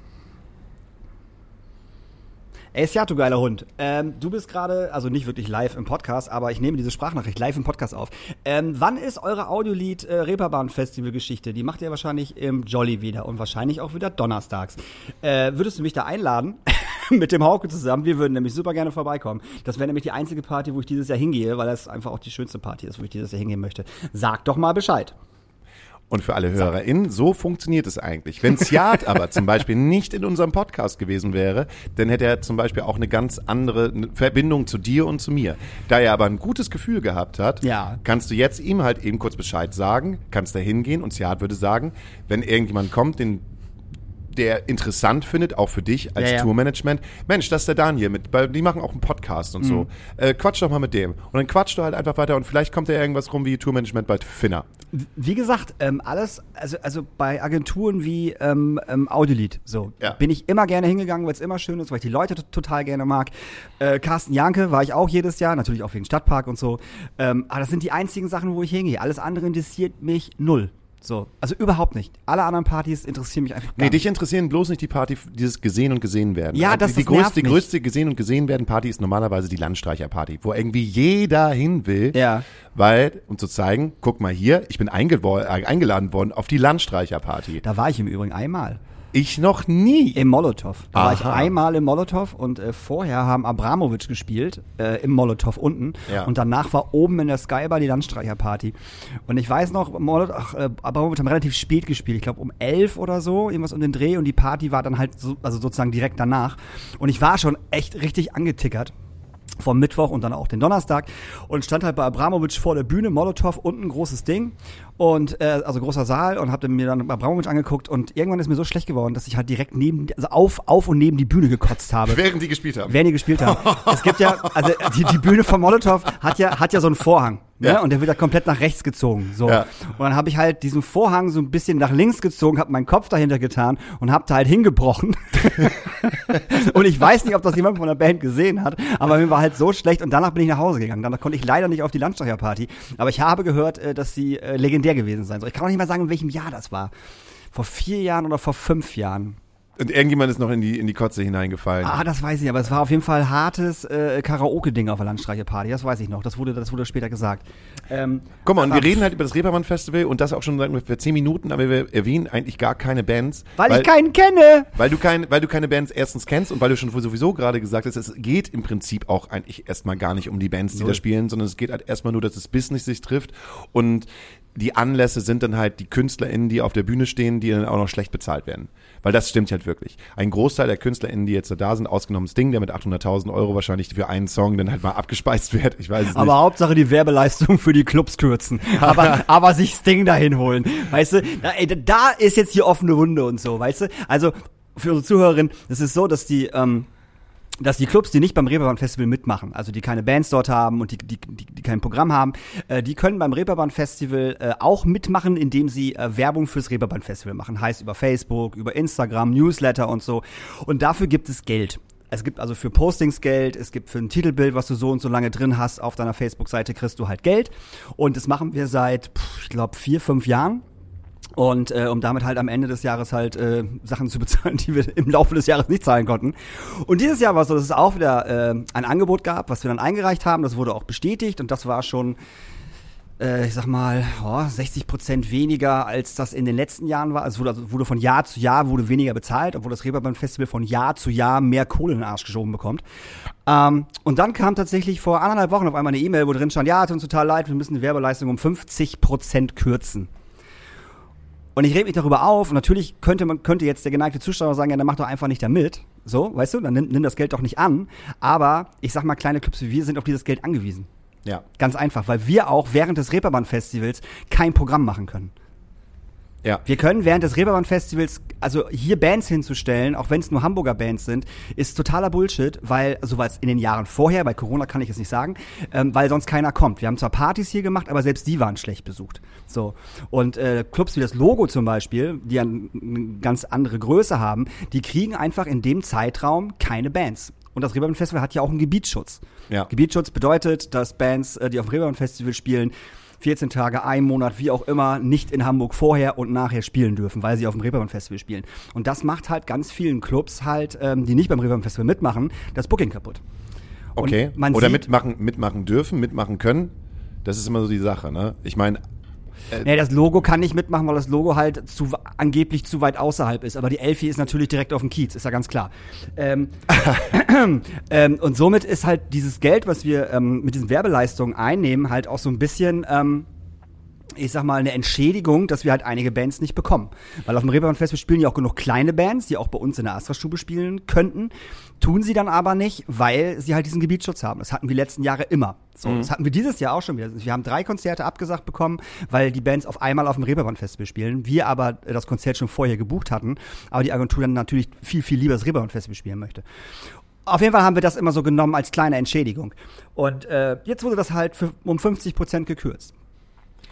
Ey, Siad, du geiler Hund. Ähm, du bist gerade, also nicht wirklich live im Podcast, aber ich nehme diese Sprachnachricht live im Podcast auf. Ähm, wann ist eure Audiolied äh, Reeperbahn Festival Geschichte? Die macht ihr wahrscheinlich im Jolly wieder und wahrscheinlich auch wieder donnerstags. Äh, würdest du mich da einladen? Mit dem Hauke zusammen. Wir würden nämlich super gerne vorbeikommen. Das wäre nämlich die einzige Party, wo ich dieses Jahr hingehe, weil das einfach auch die schönste Party ist, wo ich dieses Jahr hingehen möchte. Sag doch mal Bescheid. Und für alle HörerInnen, so funktioniert es eigentlich. Wenn Sjad aber zum Beispiel nicht in unserem Podcast gewesen wäre, dann hätte er zum Beispiel auch eine ganz andere Verbindung zu dir und zu mir. Da er aber ein gutes Gefühl gehabt hat, Ja. kannst du jetzt ihm halt eben kurz Bescheid sagen, kannst da hingehen und Sjad würde sagen, wenn irgendjemand kommt, den der interessant findet, auch für dich als Ja, ja. Tourmanagement. Mensch, das ist der Daniel mit, weil die machen auch einen Podcast und Mhm. so. Äh, quatsch doch mal mit dem. Und dann quatsch du halt einfach weiter und vielleicht kommt da irgendwas rum wie Tourmanagement bei Finner. Wie gesagt, ähm, alles, also, also bei Agenturen wie ähm, ähm, Audiolied, so, Ja. bin ich immer gerne hingegangen, weil es immer schön ist, weil ich die Leute total gerne mag. Äh, Carsten Janke war ich auch jedes Jahr, natürlich auch wegen Stadtpark und so. Ähm, aber das sind die einzigen Sachen, wo ich hingehe. Alles andere interessiert mich null. So, also überhaupt nicht. Alle anderen Partys interessieren mich einfach gar Nee, nicht. dich interessieren bloß nicht die Party, dieses gesehen und gesehen werden. Ja, Äh, das- die, die größte, die größte gesehen und gesehen werden Party ist normalerweise die Landstreicherparty, wo irgendwie jeder hin will, Ja. weil um zu zeigen, guck mal hier, ich bin äh, eingeladen worden auf die Landstreicherparty. Da war ich im Übrigen einmal. Ich noch nie. Im Molotow. Da war ich einmal im Molotow und äh, vorher haben Abramowitsch gespielt, äh, im Molotow unten. Ja. Und danach war oben in der Skybar die Landstreicherparty. Und ich weiß noch, Molotow, ach, äh, Abramowitsch haben relativ spät gespielt. Ich glaube um elf oder so, irgendwas um den Dreh. Und die Party war dann halt so, also sozusagen direkt danach. Und ich war schon echt richtig angetickert vom Mittwoch und dann auch den Donnerstag und stand halt bei Abramowitsch vor der Bühne, Molotow, unten großes Ding und äh, also großer Saal und hab mir dann Abramowitsch angeguckt und irgendwann ist mir so schlecht geworden, dass ich halt direkt neben, also auf, auf und neben die Bühne gekotzt habe. Während die gespielt haben. Während die gespielt haben. es gibt ja, also die, die Bühne von Molotow hat ja, hat ja so einen Vorhang. Ne? Ja. Und der wird ja komplett nach rechts gezogen. So. Ja. Und dann habe ich halt diesen Vorhang so ein bisschen nach links gezogen, habe meinen Kopf dahinter getan und hab da halt hingebrochen. und ich weiß nicht, ob das jemand von der Band gesehen hat, aber mir war halt so schlecht und danach bin ich nach Hause gegangen. Danach konnte ich leider nicht auf die Landstreicherparty. Aber ich habe gehört, äh, dass sie äh, legendär gewesen sein soll. Ich kann auch nicht mal sagen, in welchem Jahr das war. Vor vier Jahren oder vor fünf Jahren. Und irgendjemand ist noch in die, in die Kotze hineingefallen. Ah, das weiß ich, aber es war auf jeden Fall hartes äh, Karaoke-Ding auf der Landstreiche-Party. Das weiß ich noch. Das wurde, das wurde später gesagt. Ähm, Guck mal, und wir reden halt über das Reeperbahn-Festival und das auch schon seit ungefähr zehn Minuten, aber wir erwähnen eigentlich gar keine Bands. Weil, ich keinen kenne. Weil du, kein, weil du keine Bands erstens kennst und weil du schon sowieso gerade gesagt hast, es geht im Prinzip auch eigentlich erstmal gar nicht um die Bands, die da spielen, sondern es geht halt erstmal nur, dass das Business sich trifft und die Anlässe sind dann halt die KünstlerInnen, die auf der Bühne stehen, die dann auch noch schlecht bezahlt werden. Weil das stimmt halt wirklich. Ein Großteil der KünstlerInnen, die jetzt da sind, ausgenommen Sting, der mit 800.000 Euro wahrscheinlich für einen Song dann halt mal abgespeist wird. Ich weiß es Aber nicht. Hauptsache die Werbeleistung für die Clubs kürzen. Aber, aber sich Sting dahin holen. Weißt du, da, ey, da ist jetzt hier offene Wunde und so, weißt du? Also, für unsere Zuhörerinnen, es ist so, dass die, ähm, dass die Clubs, die nicht beim Reeperbahn Festival mitmachen, also die keine Bands dort haben und die, die, die, die kein Programm haben, äh, die können beim Reeperbahn Festival äh, auch mitmachen, indem sie äh, Werbung fürs Reeperbahn Festival machen. Heißt über Facebook, über Instagram, Newsletter und so. Und dafür gibt es Geld. Es gibt also für Postings Geld, es gibt für ein Titelbild, was du so und so lange drin hast auf deiner Facebook-Seite, kriegst du halt Geld. Und das machen wir seit, pff, ich glaube, vier, fünf Jahren. Und äh, um damit halt am Ende des Jahres halt äh, Sachen zu bezahlen, die wir im Laufe des Jahres nicht zahlen konnten. Und dieses Jahr war es so, dass es auch wieder äh, ein Angebot gab, was wir dann eingereicht haben. Das wurde auch bestätigt und das war schon, äh, ich sag mal, oh, 60 Prozent weniger, als das in den letzten Jahren war. Es wurde, also wurde von Jahr zu Jahr wurde weniger bezahlt, obwohl das Reeperbahn Festival von Jahr zu Jahr mehr Kohle in den Arsch geschoben bekommt. Ähm, und dann kam tatsächlich vor anderthalb Wochen auf einmal eine E-Mail, wo drin stand, ja, tut uns total leid, wir müssen die Werbeleistung um 50 Prozent kürzen. Und ich rede mich darüber auf. Und natürlich könnte man könnte jetzt der geneigte Zuschauer sagen, ja, dann mach doch einfach nicht da mit. So, weißt du, dann nimm, nimm das Geld doch nicht an. Aber ich sag mal, kleine Clubs wie wir sind auf dieses Geld angewiesen. Ja. Ganz einfach, weil wir auch während des Reeperbahn-Festivals kein Programm machen können. Ja. Wir können während des Reeperbahn-Festivals, also hier Bands hinzustellen, auch wenn es nur Hamburger Bands sind, ist totaler Bullshit, weil, so war es in den Jahren vorher, bei Corona kann ich es nicht sagen, ähm, weil sonst keiner kommt. Wir haben zwar Partys hier gemacht, aber selbst die waren schlecht besucht. So. Und äh, Clubs wie das Logo zum Beispiel, die eine ganz andere Größe haben, die kriegen einfach in dem Zeitraum keine Bands. Und das Reeperbahn Festival hat ja auch einen Gebietsschutz. Ja. Gebietsschutz bedeutet, dass Bands, äh, die auf dem Reeperbahn Festival spielen, 14 Tage, ein Monat, wie auch immer, nicht in Hamburg vorher und nachher spielen dürfen, weil sie auf dem Reeperbahn Festival spielen. Und das macht halt ganz vielen Clubs halt, ähm, die nicht beim Reeperbahn Festival mitmachen, das Booking kaputt. Okay. Oder sieht- mitmachen, mitmachen dürfen, mitmachen können. Das ist immer so die Sache, ne? Ich meine, Nee, das Logo kann nicht mitmachen, weil das Logo halt zu, angeblich zu weit außerhalb ist. Aber die Elfi ist natürlich direkt auf dem Kiez, ist ja ganz klar. Ähm, ähm, und somit ist halt dieses Geld, was wir ähm, mit diesen Werbeleistungen einnehmen, halt auch so ein bisschen, ähm, ich sag mal, eine Entschädigung, dass wir halt einige Bands nicht bekommen. Weil auf dem Reeperbahn Festival spielen ja auch genug kleine Bands, die auch bei uns in der Astra-Stube spielen könnten. Tun sie dann aber nicht, weil sie halt diesen Gebietsschutz haben. Das hatten wir die letzten Jahre immer. So, das hatten wir dieses Jahr auch schon wieder. Wir haben drei Konzerte abgesagt bekommen, weil die Bands auf einmal auf dem Reeperbahn Festival spielen. Wir aber das Konzert schon vorher gebucht hatten, aber die Agentur dann natürlich viel, viel lieber das Reeperbahn Festival spielen möchte. Auf jeden Fall haben wir das immer so genommen als kleine Entschädigung. Und äh, jetzt wurde das halt für, um 50 Prozent gekürzt.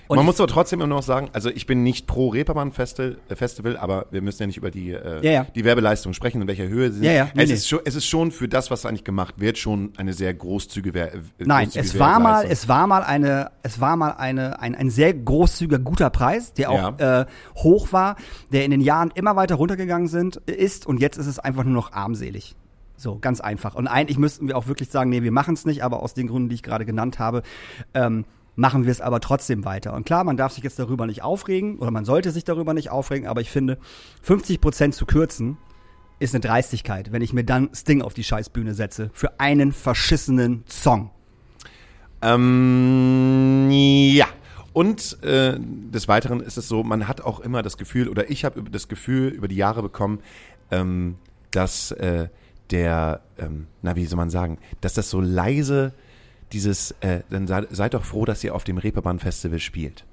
Und man muss aber trotzdem immer noch sagen, also ich bin nicht pro Reeperbahn Festival, Festival, aber wir müssen ja nicht über die, äh, Ja, ja. die Werbeleistung sprechen, in welcher Höhe sie sind. Ja, ja, nee, es, nee. Ist schon, es ist schon für das, was eigentlich gemacht wird, schon eine sehr großzügige Wer äh, Nein, großzügige es war mal, Werbeleistung. es war mal eine, es war mal eine, ein, ein sehr großzügiger guter Preis, der auch äh, hoch war, der in den Jahren immer weiter runtergegangen sind, ist und jetzt ist es einfach nur noch armselig. So, ganz einfach. Und eigentlich müssten wir auch wirklich sagen, nee, wir machen es nicht, aber aus den Gründen, die ich gerade genannt habe, ähm, machen wir es aber trotzdem weiter. Und klar, man darf sich jetzt darüber nicht aufregen oder man sollte sich darüber nicht aufregen, aber ich finde, 50 Prozent zu kürzen ist eine Dreistigkeit, wenn ich mir dann Sting auf die Scheißbühne setze für einen verschissenen Song. Ähm, ja. Und äh, des Weiteren ist es so, man hat auch immer das Gefühl, oder ich habe das Gefühl über die Jahre bekommen, ähm, dass äh, der, ähm, na wie soll man sagen, dass das so leise dieses, äh, dann seid, seid doch froh, dass ihr auf dem Reeperbahn Festival spielt.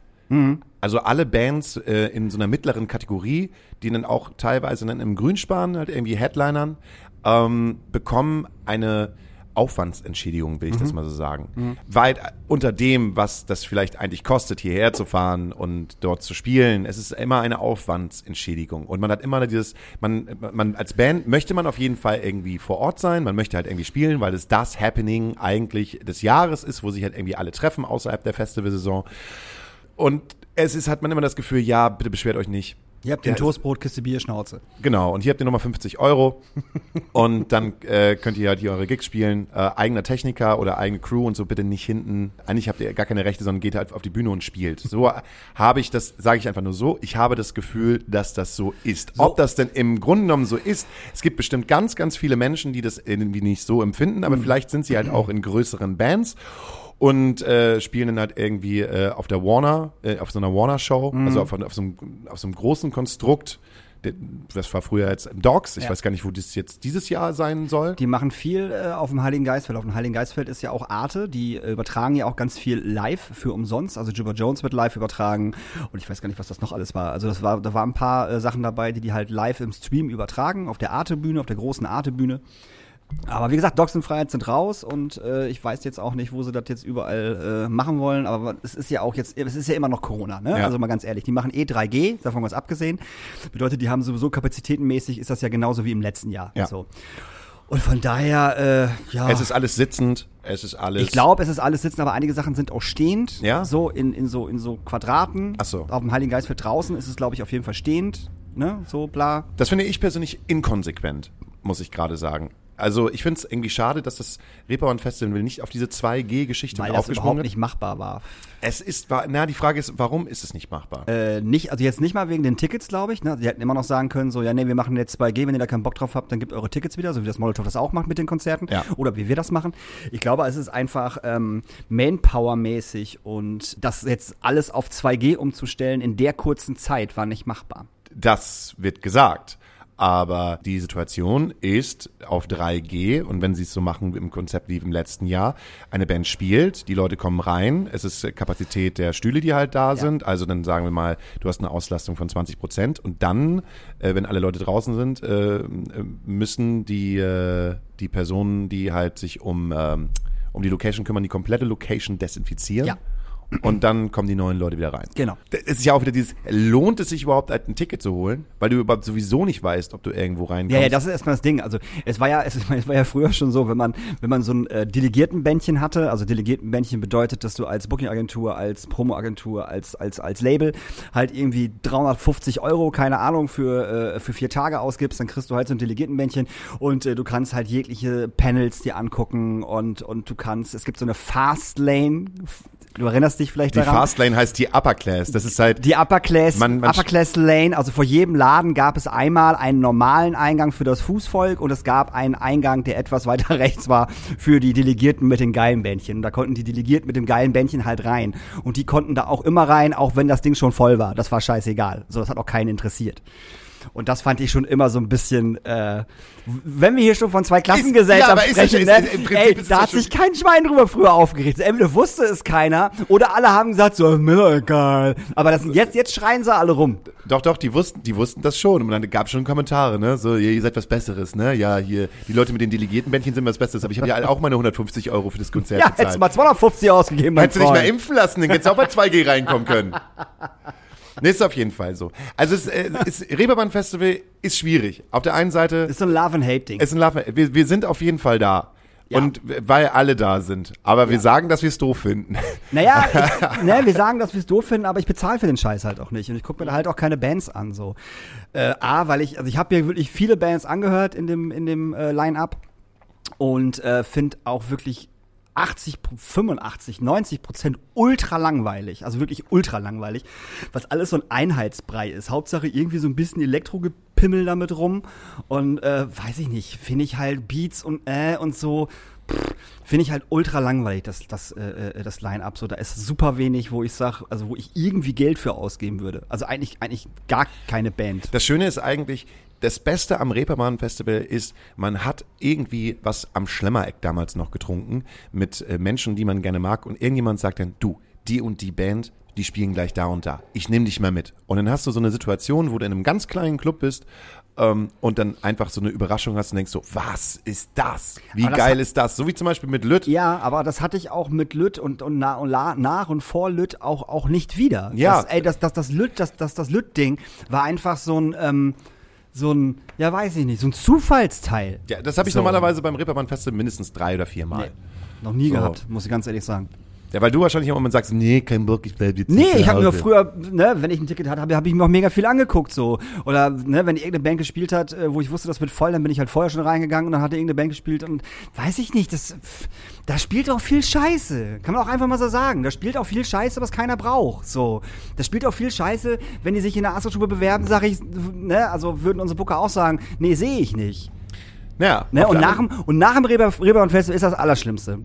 Also alle Bands äh, in so einer mittleren Kategorie, die dann auch teilweise dann im Grünspan halt irgendwie Headlinern, ähm, bekommen eine Aufwandsentschädigung, will ich das mal so sagen. Weit unter dem, was das vielleicht eigentlich kostet, hierher zu fahren und dort zu spielen. Es ist immer eine Aufwandsentschädigung. Und man hat immer dieses, man, man als Band möchte man auf jeden Fall irgendwie vor Ort sein, man möchte halt irgendwie spielen, weil es das Happening eigentlich des Jahres ist, wo sich halt irgendwie alle treffen außerhalb der Festivalsaison. Und es ist, hat man immer das Gefühl, ja, bitte beschwert euch nicht. Ihr habt den Toastbrot, Kiste Bier, Schnauze. Genau, und hier habt ihr nochmal 50 Euro und dann äh, könnt ihr halt hier eure Gigs spielen. Äh, eigener Techniker oder eigene Crew und so bitte nicht hinten. Eigentlich habt ihr gar keine Rechte, sondern geht halt auf die Bühne und spielt. So habe ich das, sage ich einfach nur so, ich habe das Gefühl, dass das so ist. Ob das denn im Grunde genommen so ist, es gibt bestimmt ganz, ganz viele Menschen, die das irgendwie nicht so empfinden, aber vielleicht sind sie halt auch in größeren Bands und äh, spielen dann halt irgendwie äh, auf der Warner, äh, auf so einer Warner-Show, also auf, auf, so einem, auf so einem großen Konstrukt. Das war früher jetzt im Dogs. Ich Ja. weiß gar nicht, wo das jetzt dieses Jahr sein soll. Die machen viel äh, auf dem Heiligen Geistfeld. Auf dem Heiligen Geistfeld ist ja auch Arte. Die äh, übertragen ja auch ganz viel live für umsonst. Also Jibber Jones wird live übertragen. Und ich weiß gar nicht, was das noch alles war. Also das war, da waren ein paar äh, Sachen dabei, die die halt live im Stream übertragen. Auf der Arte-Bühne, auf der großen Arte-Bühne. Aber wie gesagt, Dogs in Freiheit sind raus und äh, ich weiß jetzt auch nicht, wo sie das jetzt überall äh, machen wollen. Aber es ist ja auch jetzt, es ist ja immer noch Corona, ne? Ja. Also mal ganz ehrlich, die machen eh 3G, davon was abgesehen. Bedeutet, die haben sowieso kapazitätenmäßig, ist das ja genauso wie im letzten Jahr. Ja. So. Und von daher, äh, ja. Es ist alles sitzend, es ist alles. ich glaube, es ist alles sitzen, aber einige Sachen sind auch stehend. Ja? So in, in so in so Quadraten. Ach so. Auf dem Heiligen Geistfeld draußen ist es, glaube ich, auf jeden Fall stehend. Ne? So bla. Das finde ich persönlich inkonsequent, muss ich gerade sagen. Also ich finde es irgendwie schade, dass das Reeperbahn Festival nicht auf diese 2G-Geschichte Weil mit das aufgesprungen überhaupt ist. nicht machbar war. Es ist, na, die Frage ist, warum ist es nicht machbar? Äh, nicht, also jetzt nicht mal wegen den Tickets, glaube ich. Ne? Die hätten immer noch sagen können, so, ja, nee, wir machen jetzt 2G, wenn ihr da keinen Bock drauf habt, dann gebt eure Tickets wieder, so wie das Molotow das auch macht mit den Konzerten. Ja. Oder wie wir das machen. Ich glaube, es ist einfach ähm, Manpower-mäßig und das jetzt alles auf 2G umzustellen in der kurzen Zeit war nicht machbar. Das wird gesagt. Aber die Situation ist auf 3G und wenn sie es so machen im Konzept wie im letzten Jahr, eine Band spielt, die Leute kommen rein, es ist Kapazität der Stühle, die halt da sind, also dann sagen wir mal, du hast eine Auslastung von 20 Prozent und dann, äh, wenn alle Leute draußen sind, äh, müssen die, äh, die Personen, die halt sich um, ähm, um die Location kümmern, die komplette Location desinfizieren. Ja. Und dann kommen die neuen Leute wieder rein. Genau. Es ist ja auch wieder dieses, lohnt es sich überhaupt, halt ein Ticket zu holen? Weil du überhaupt sowieso nicht weißt, ob du irgendwo reinkommst. Ja, ja, das ist erstmal das Ding. Also es war ja, es, es war ja früher schon so, wenn man, wenn man so ein äh, Delegiertenbändchen hatte, also Delegiertenbändchen bedeutet, dass du als Booking-Agentur, als Promo-Agentur, als, als, als Label halt irgendwie 350 Euro, keine Ahnung, für, äh, für vier Tage ausgibst, dann kriegst du halt so ein Delegiertenbändchen und äh, du kannst halt jegliche Panels dir angucken und, und du kannst, es gibt so eine Fastlane, du erinnerst dich vielleicht die daran. Fastlane heißt die Upper Class. Das ist halt, Die Upper Class, Man- man- Upper Class Lane, also vor jedem Laden gab es einmal einen normalen Eingang für das Fußvolk und es gab einen Eingang, der etwas weiter rechts war für die Delegierten mit den geilen Bändchen. Und da konnten die Delegierten mit dem geilen Bändchen halt rein. Und die konnten da auch immer rein, auch wenn das Ding schon voll war. Das war scheißegal. So, das hat auch keinen interessiert. Und das fand ich schon immer so ein bisschen, äh, wenn wir hier schon von zwei Klassengesellschaften ja, ist sprechen, ist- ne? ist- im Prinzip ey, ist da hat sich kein Schwein drüber früher aufgeregt. Entweder wusste es keiner oder alle haben gesagt, so, ist mir egal. Aber das, jetzt, jetzt schreien sie alle rum. doch, doch, die wussten, die wussten das schon. Und dann gab es schon Kommentare, ne? So, ihr, ihr seid was Besseres, ne? Ja, hier, die Leute mit den Delegiertenbändchen sind was Besseres. Aber ich habe ja auch meine 150 Euro für das Konzert Ja, bezahlt. hättest du mal 250 ausgegeben, mein Hättest du dich mal impfen lassen, dann hättest du auch bei 2G reinkommen können. Nee, ist auf jeden Fall so. Also es äh, ist, Reeperbahn Festival ist schwierig. Auf der einen Seite ist so ein Love-and-Hate-Ding. es ist ein Love, wir, wir sind auf jeden Fall da. Ja. Und weil alle da sind. Aber wir sagen, dass wir es doof finden. Naja, ich, ne, wir sagen, dass wir es doof finden, aber ich bezahle für den Scheiß halt auch nicht. Und ich gucke mir halt auch keine Bands an. So. Äh, A, weil ich, also ich habe mir wirklich viele Bands angehört in dem, in dem äh, Line-Up und äh, finde auch wirklich 80, 85, 90 Prozent ultra langweilig. Also wirklich ultra langweilig. Was alles so ein Einheitsbrei ist. Hauptsache irgendwie so ein bisschen Elektrogepimmel damit rum. Und äh, weiß ich nicht, finde ich halt Beats und äh und so. Finde ich halt ultra langweilig, das, das, äh, äh, das Line-Up. So, da ist super wenig, wo ich sag, also wo ich irgendwie Geld für ausgeben würde. Also eigentlich, eigentlich gar keine Band. Das Schöne ist eigentlich, das Beste am Reeperbahn Festival ist, man hat irgendwie was am Schlemmereck damals noch getrunken mit äh, Menschen, die man gerne mag und irgendjemand sagt dann, du, die und die Band, die spielen gleich da und da. Ich nehme dich mal mit. Und dann hast du so eine Situation, wo du in einem ganz kleinen Club bist ähm, und dann einfach so eine Überraschung hast und denkst so, was ist das? Wie das geil hat- ist das? So wie zum Beispiel mit Lütt. Ja, aber das hatte ich auch mit Lütt und, und, na, und la, nach und vor Lütt auch, auch nicht wieder. Ja. Das, ey, das, das, das Lütt, das, das, das Lütt-Ding war einfach so ein, ähm, so ein, ja weiß ich nicht, so ein Zufallsteil. Ja, das habe ich So. normalerweise beim Reeperbahn Festival mindestens drei oder vier Mal. Nee, noch nie So. gehabt, muss ich ganz ehrlich sagen. Ja, weil du wahrscheinlich im Moment sagst, nee, kein Bock, ich bleib jetzt Nee, ich habe mir früher, ne, wenn ich ein Ticket hatte, habe hab ich mir auch mega viel angeguckt so. Oder ne, wenn irgendeine Band gespielt hat, äh, wo ich wusste, das wird voll, dann bin ich halt vorher schon reingegangen und dann hatte irgendeine Band gespielt und weiß ich nicht, das da spielt auch viel Scheiße. Kann man auch einfach mal so sagen. Da spielt auch viel Scheiße, was keiner braucht. So. Da spielt auch viel Scheiße, wenn die sich in der Astra-Stube bewerben, sage ich, ne, also würden unsere Booker auch sagen, nee, sehe ich nicht. Ja, Ne? Und, nach dem, und nach dem Reeper- Reeperbahn Festival ist das Allerschlimmste.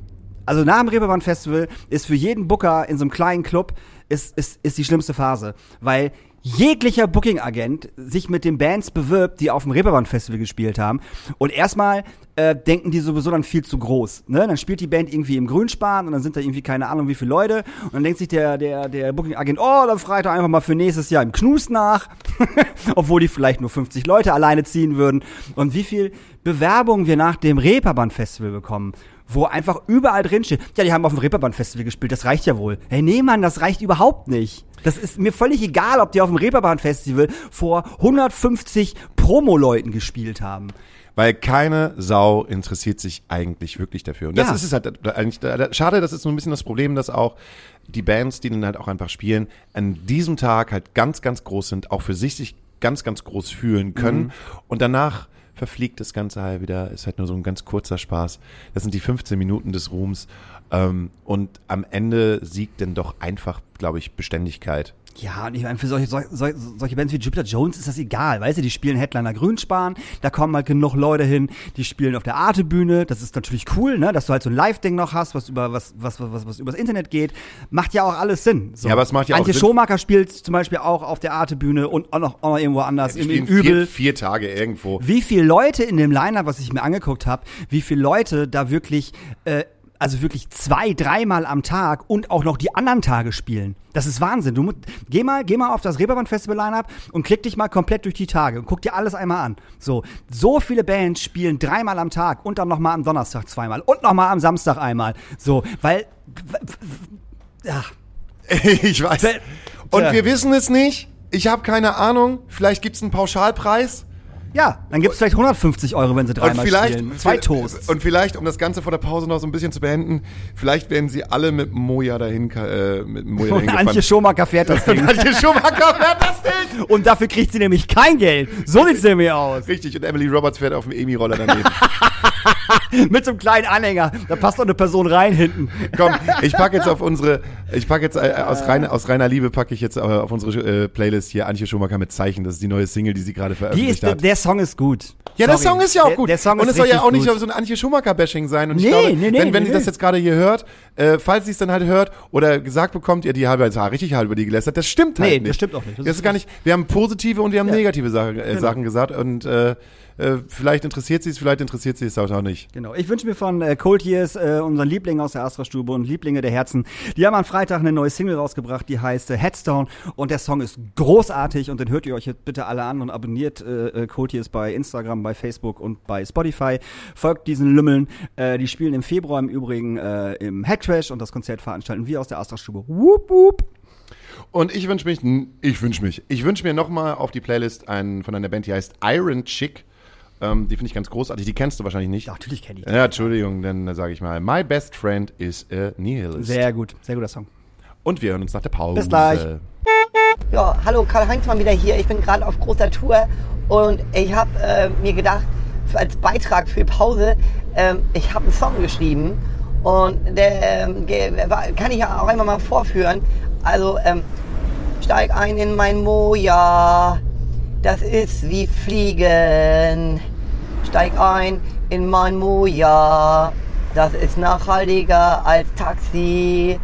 Also nach dem Reeperbahn Festival ist für jeden Booker in so einem kleinen Club ist, ist, ist die schlimmste Phase. Weil jeglicher Booking-Agent sich mit den Bands bewirbt, die auf dem Reeperbahn Festival gespielt haben. Und erstmal äh, denken die sowieso dann viel zu groß. Ne? Dann spielt die Band irgendwie im Grünspan und dann sind da irgendwie keine Ahnung wie viele Leute. Und dann denkt sich der, der, der Booking-Agent, oh, dann fragt er einfach mal für nächstes Jahr im Knus nach. Obwohl die vielleicht nur 50 Leute alleine ziehen würden. Und wie viel Bewerbungen wir nach dem Reeperbahn Festival bekommen. Wo einfach überall drin steht, ja, die haben auf dem Reeperbahn Festival gespielt, das reicht ja wohl. Hey, nee, Mann, das reicht überhaupt nicht. Das ist mir völlig egal, ob die auf dem Reeperbahn Festival vor 150 Promo-Leuten gespielt haben. Weil keine Sau interessiert sich eigentlich wirklich dafür. Und das Ja. ist es halt eigentlich, schade, das ist so ein bisschen das Problem, dass auch die Bands, die dann halt auch einfach spielen, an diesem Tag halt ganz, ganz groß sind, auch für sich sich ganz, ganz groß fühlen können. Mhm. Und danach verfliegt das Ganze halt wieder, ist halt nur so ein ganz kurzer Spaß. Das sind die 15 Minuten des Ruhms. Ähm, und am Ende siegt dann doch einfach, glaube ich, Beständigkeit. Ja, und ich meine, für solche, solche, solche Bands wie Jupiter Jones ist das egal, weißt du, die spielen Headliner Grünspan, da kommen halt genug Leute hin, die spielen auf der Arte-Bühne, das ist natürlich cool, ne, dass du halt so ein Live-Ding noch hast, was über, was, was, was, was übers Internet geht, macht ja auch alles Sinn. So. Ja, aber es macht ja auch Antje Sinn- Schomaker spielt zum Beispiel auch auf der Arte-Bühne und auch noch, auch noch irgendwo anders, Die im, im Übel. vier, vier Tage irgendwo. Wie viele Leute in dem Line-Up, was ich mir angeguckt habe, wie viele Leute da wirklich, äh, also wirklich zwei, dreimal am Tag und auch noch die anderen Tage spielen. Das ist Wahnsinn. Du mu- geh mal, geh mal auf das Reeperbahn Festival Line-Up und klick dich mal komplett durch die Tage und guck dir alles einmal an. So, so viele Bands spielen dreimal am Tag und dann noch mal am Donnerstag zweimal und noch mal am Samstag einmal. So, weil, ja, ich weiß. Und wir wissen es nicht. Ich habe keine Ahnung. Vielleicht gibt's einen Pauschalpreis. Ja, dann gibt's vielleicht 150 Euro, wenn sie Und dreimal vielleicht, spielen. Zwei Toasts. Und vielleicht, um das Ganze vor der Pause noch so ein bisschen zu beenden, vielleicht werden sie alle mit Moja dahin, äh, mit Moja dahin Und Antje. Schomaker fährt das Ding. Antje Schumacher fährt das Ding. Und dafür kriegt sie nämlich kein Geld. So sieht's nämlich aus. Richtig, und Emily Roberts fährt auf dem Emi-Roller daneben. Mit so einem kleinen Anhänger. Da passt doch eine Person rein hinten. Komm, ich packe jetzt auf unsere, ich packe jetzt äh, aus, reiner, aus reiner Liebe packe ich jetzt äh, auf unsere äh, Playlist hier Antje Schumacher mit Zeichen. Das ist die neue Single, die sie gerade Die veröffentlicht ist, hat. der Song ist gut. Ja, der Sorry. Song ist ja auch Der- gut. Der Song und es soll ja auch nicht gut. so ein Antje Schumacher-Bashing sein. Und ich Nee, glaube, nee, nee, wenn, wenn nee, ihr das nee. jetzt gerade hier hört, äh, falls ihr es dann halt hört oder gesagt bekommt, ihr die halbe jetzt richtig halb über die gelästert, das stimmt halt Nee, nicht. das stimmt auch nicht. Das Das, ist gar nicht. Wir haben positive und wir haben Ja. negative Sachen, äh, Genau. Sachen gesagt und äh, äh, vielleicht interessiert sie es, vielleicht interessiert sie es auch nicht. Genau. Ich wünsche mir von äh, Cold Years, äh, unseren Liebling aus der Astra-Stube und Lieblinge der Herzen, die haben am Freitag eine neue Single rausgebracht, die heißt äh, Headstone und der Song ist großartig und den hört ihr euch jetzt bitte alle an und abonniert äh, äh, Cold Years bei Instagram, bei Facebook und bei Spotify. Folgt diesen Lümmeln. Äh, die spielen im Februar im Übrigen äh, im Headtrash und das Konzert veranstalten wir aus der Astra-Stube. Whoop, whoop. Und ich wünsche mich, ich wünsche mich, ich wünsche mir nochmal auf die Playlist einen, von einer Band, die heißt Iron Chick. Ähm, die finde ich ganz großartig. Die kennst du wahrscheinlich nicht. Ja, natürlich kenne ich die. Ja, Entschuldigung, dann sage ich mal, My Best Friend is a Nihilist. Sehr gut, sehr guter Song. Und wir hören uns nach der Pause. Bis gleich. Ja, hallo, Karl-Heinz mal wieder hier. Ich bin gerade auf großer Tour und ich habe äh, mir gedacht, für- als Beitrag für Pause, ähm, ich habe einen Song geschrieben und der war- kann ich ja auch einmal mal vorführen. Also, ähm, steig ein in mein Moja, das ist wie Fliegen. Steig ein in mein Moja, das ist nachhaltiger als Taxi.